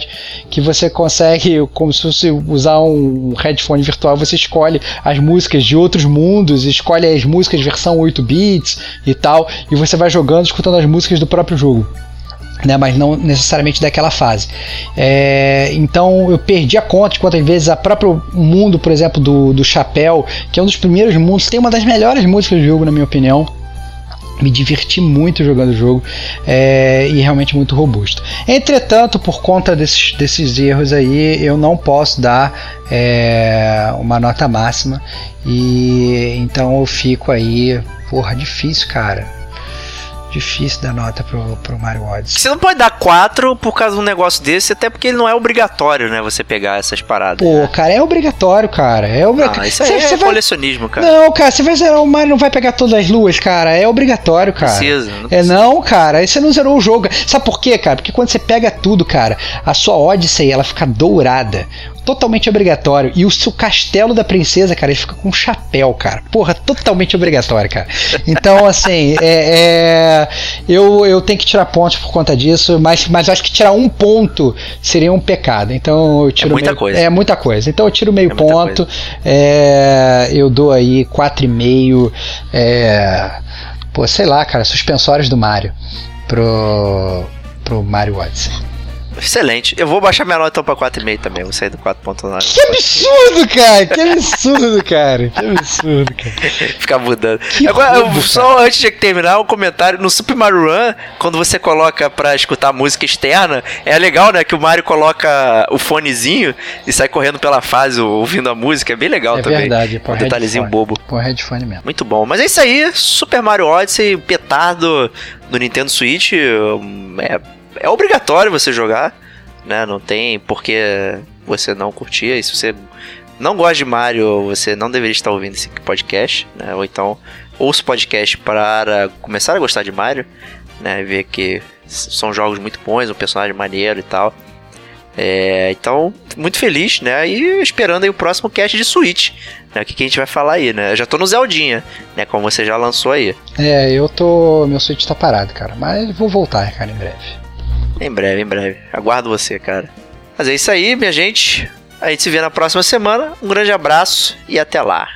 que você consegue, como se você usar um headphone virtual, você escolhe as músicas de outros mundos, escolhe as músicas versão 8 bits e tal, e você vai jogando, escutando as músicas do próprio jogo. Né, mas não necessariamente daquela fase. É, então eu perdi a conta de quantas vezes a próprio mundo, por exemplo, do, do Chapéu, que é um dos primeiros mundos, tem uma das melhores músicas do jogo, na minha opinião me diverti muito jogando o jogo é, e realmente muito robusto. Entretanto, por conta desses, desses erros aí, eu não posso dar é, uma nota máxima e então eu fico aí, porra, difícil, cara. Difícil dar nota pro, pro Mario Odyssey. Você não pode dar 4 por causa de um negócio desse, até porque ele não é obrigatório, né? Você pegar essas paradas. Pô, né? cara, é obrigatório, cara. É obrigatório. Ah, isso aí é colecionismo, cara. Não, cara, você vai zerar o Mario não vai pegar todas as luas, cara. É obrigatório, cara. Precisa, não é precisa. não, cara. Aí você não zerou o jogo. Sabe por quê, cara? Porque quando você pega tudo, cara, a sua Odyssey ela fica dourada. Totalmente obrigatório. E o seu castelo da princesa, cara, ele fica com um chapéu, cara. Porra, totalmente obrigatório, cara. Então, assim, é, É, eu, eu tenho que tirar pontos por conta disso, mas, mas acho que tirar um ponto seria um pecado. Então eu tiro É muita meio, coisa. É muita coisa. Então eu tiro meio É ponto. É, eu dou aí 4,5. É, pô, sei lá, cara, suspensórios do Mario pro, pro Mario Odyssey. Excelente. Eu vou baixar minha nota então pra 4,5 também. Vou sair do 4.9. Que absurdo, cara! Que absurdo, cara! Que absurdo, cara! Ficar mudando. Que Agora, eu- só antes de terminar, um comentário. No Super Mario Run, quando você coloca pra escutar música externa, é legal, né? Que o Mario coloca o fonezinho e sai correndo pela fase ouvindo a música. É bem legal É também. verdade, pô, um detalhezinho headphone. bobo. Pô, headphone mesmo. Muito bom. Mas é isso aí. Super Mario Odyssey, petardo do Nintendo Switch. hum, É, é obrigatório você jogar. Né? Não tem por que você não curtir. E se você não gosta de Mario, você não deveria estar ouvindo esse podcast. Né? Ou então ouça o podcast para começar a gostar de Mario. Né? Ver que são jogos muito bons, um personagem maneiro e tal. É, então, muito feliz, né? E esperando aí o próximo cast de Switch. Né? O que, que a gente vai falar aí, né? Eu já tô no Zeldinha, né? Como você já lançou aí. É, eu tô. Meu Switch tá parado, cara. Mas vou voltar, cara, em breve. Em breve, em breve. Aguardo você, cara. Mas é isso aí, minha gente. A gente se vê na próxima semana. Um grande abraço e até lá.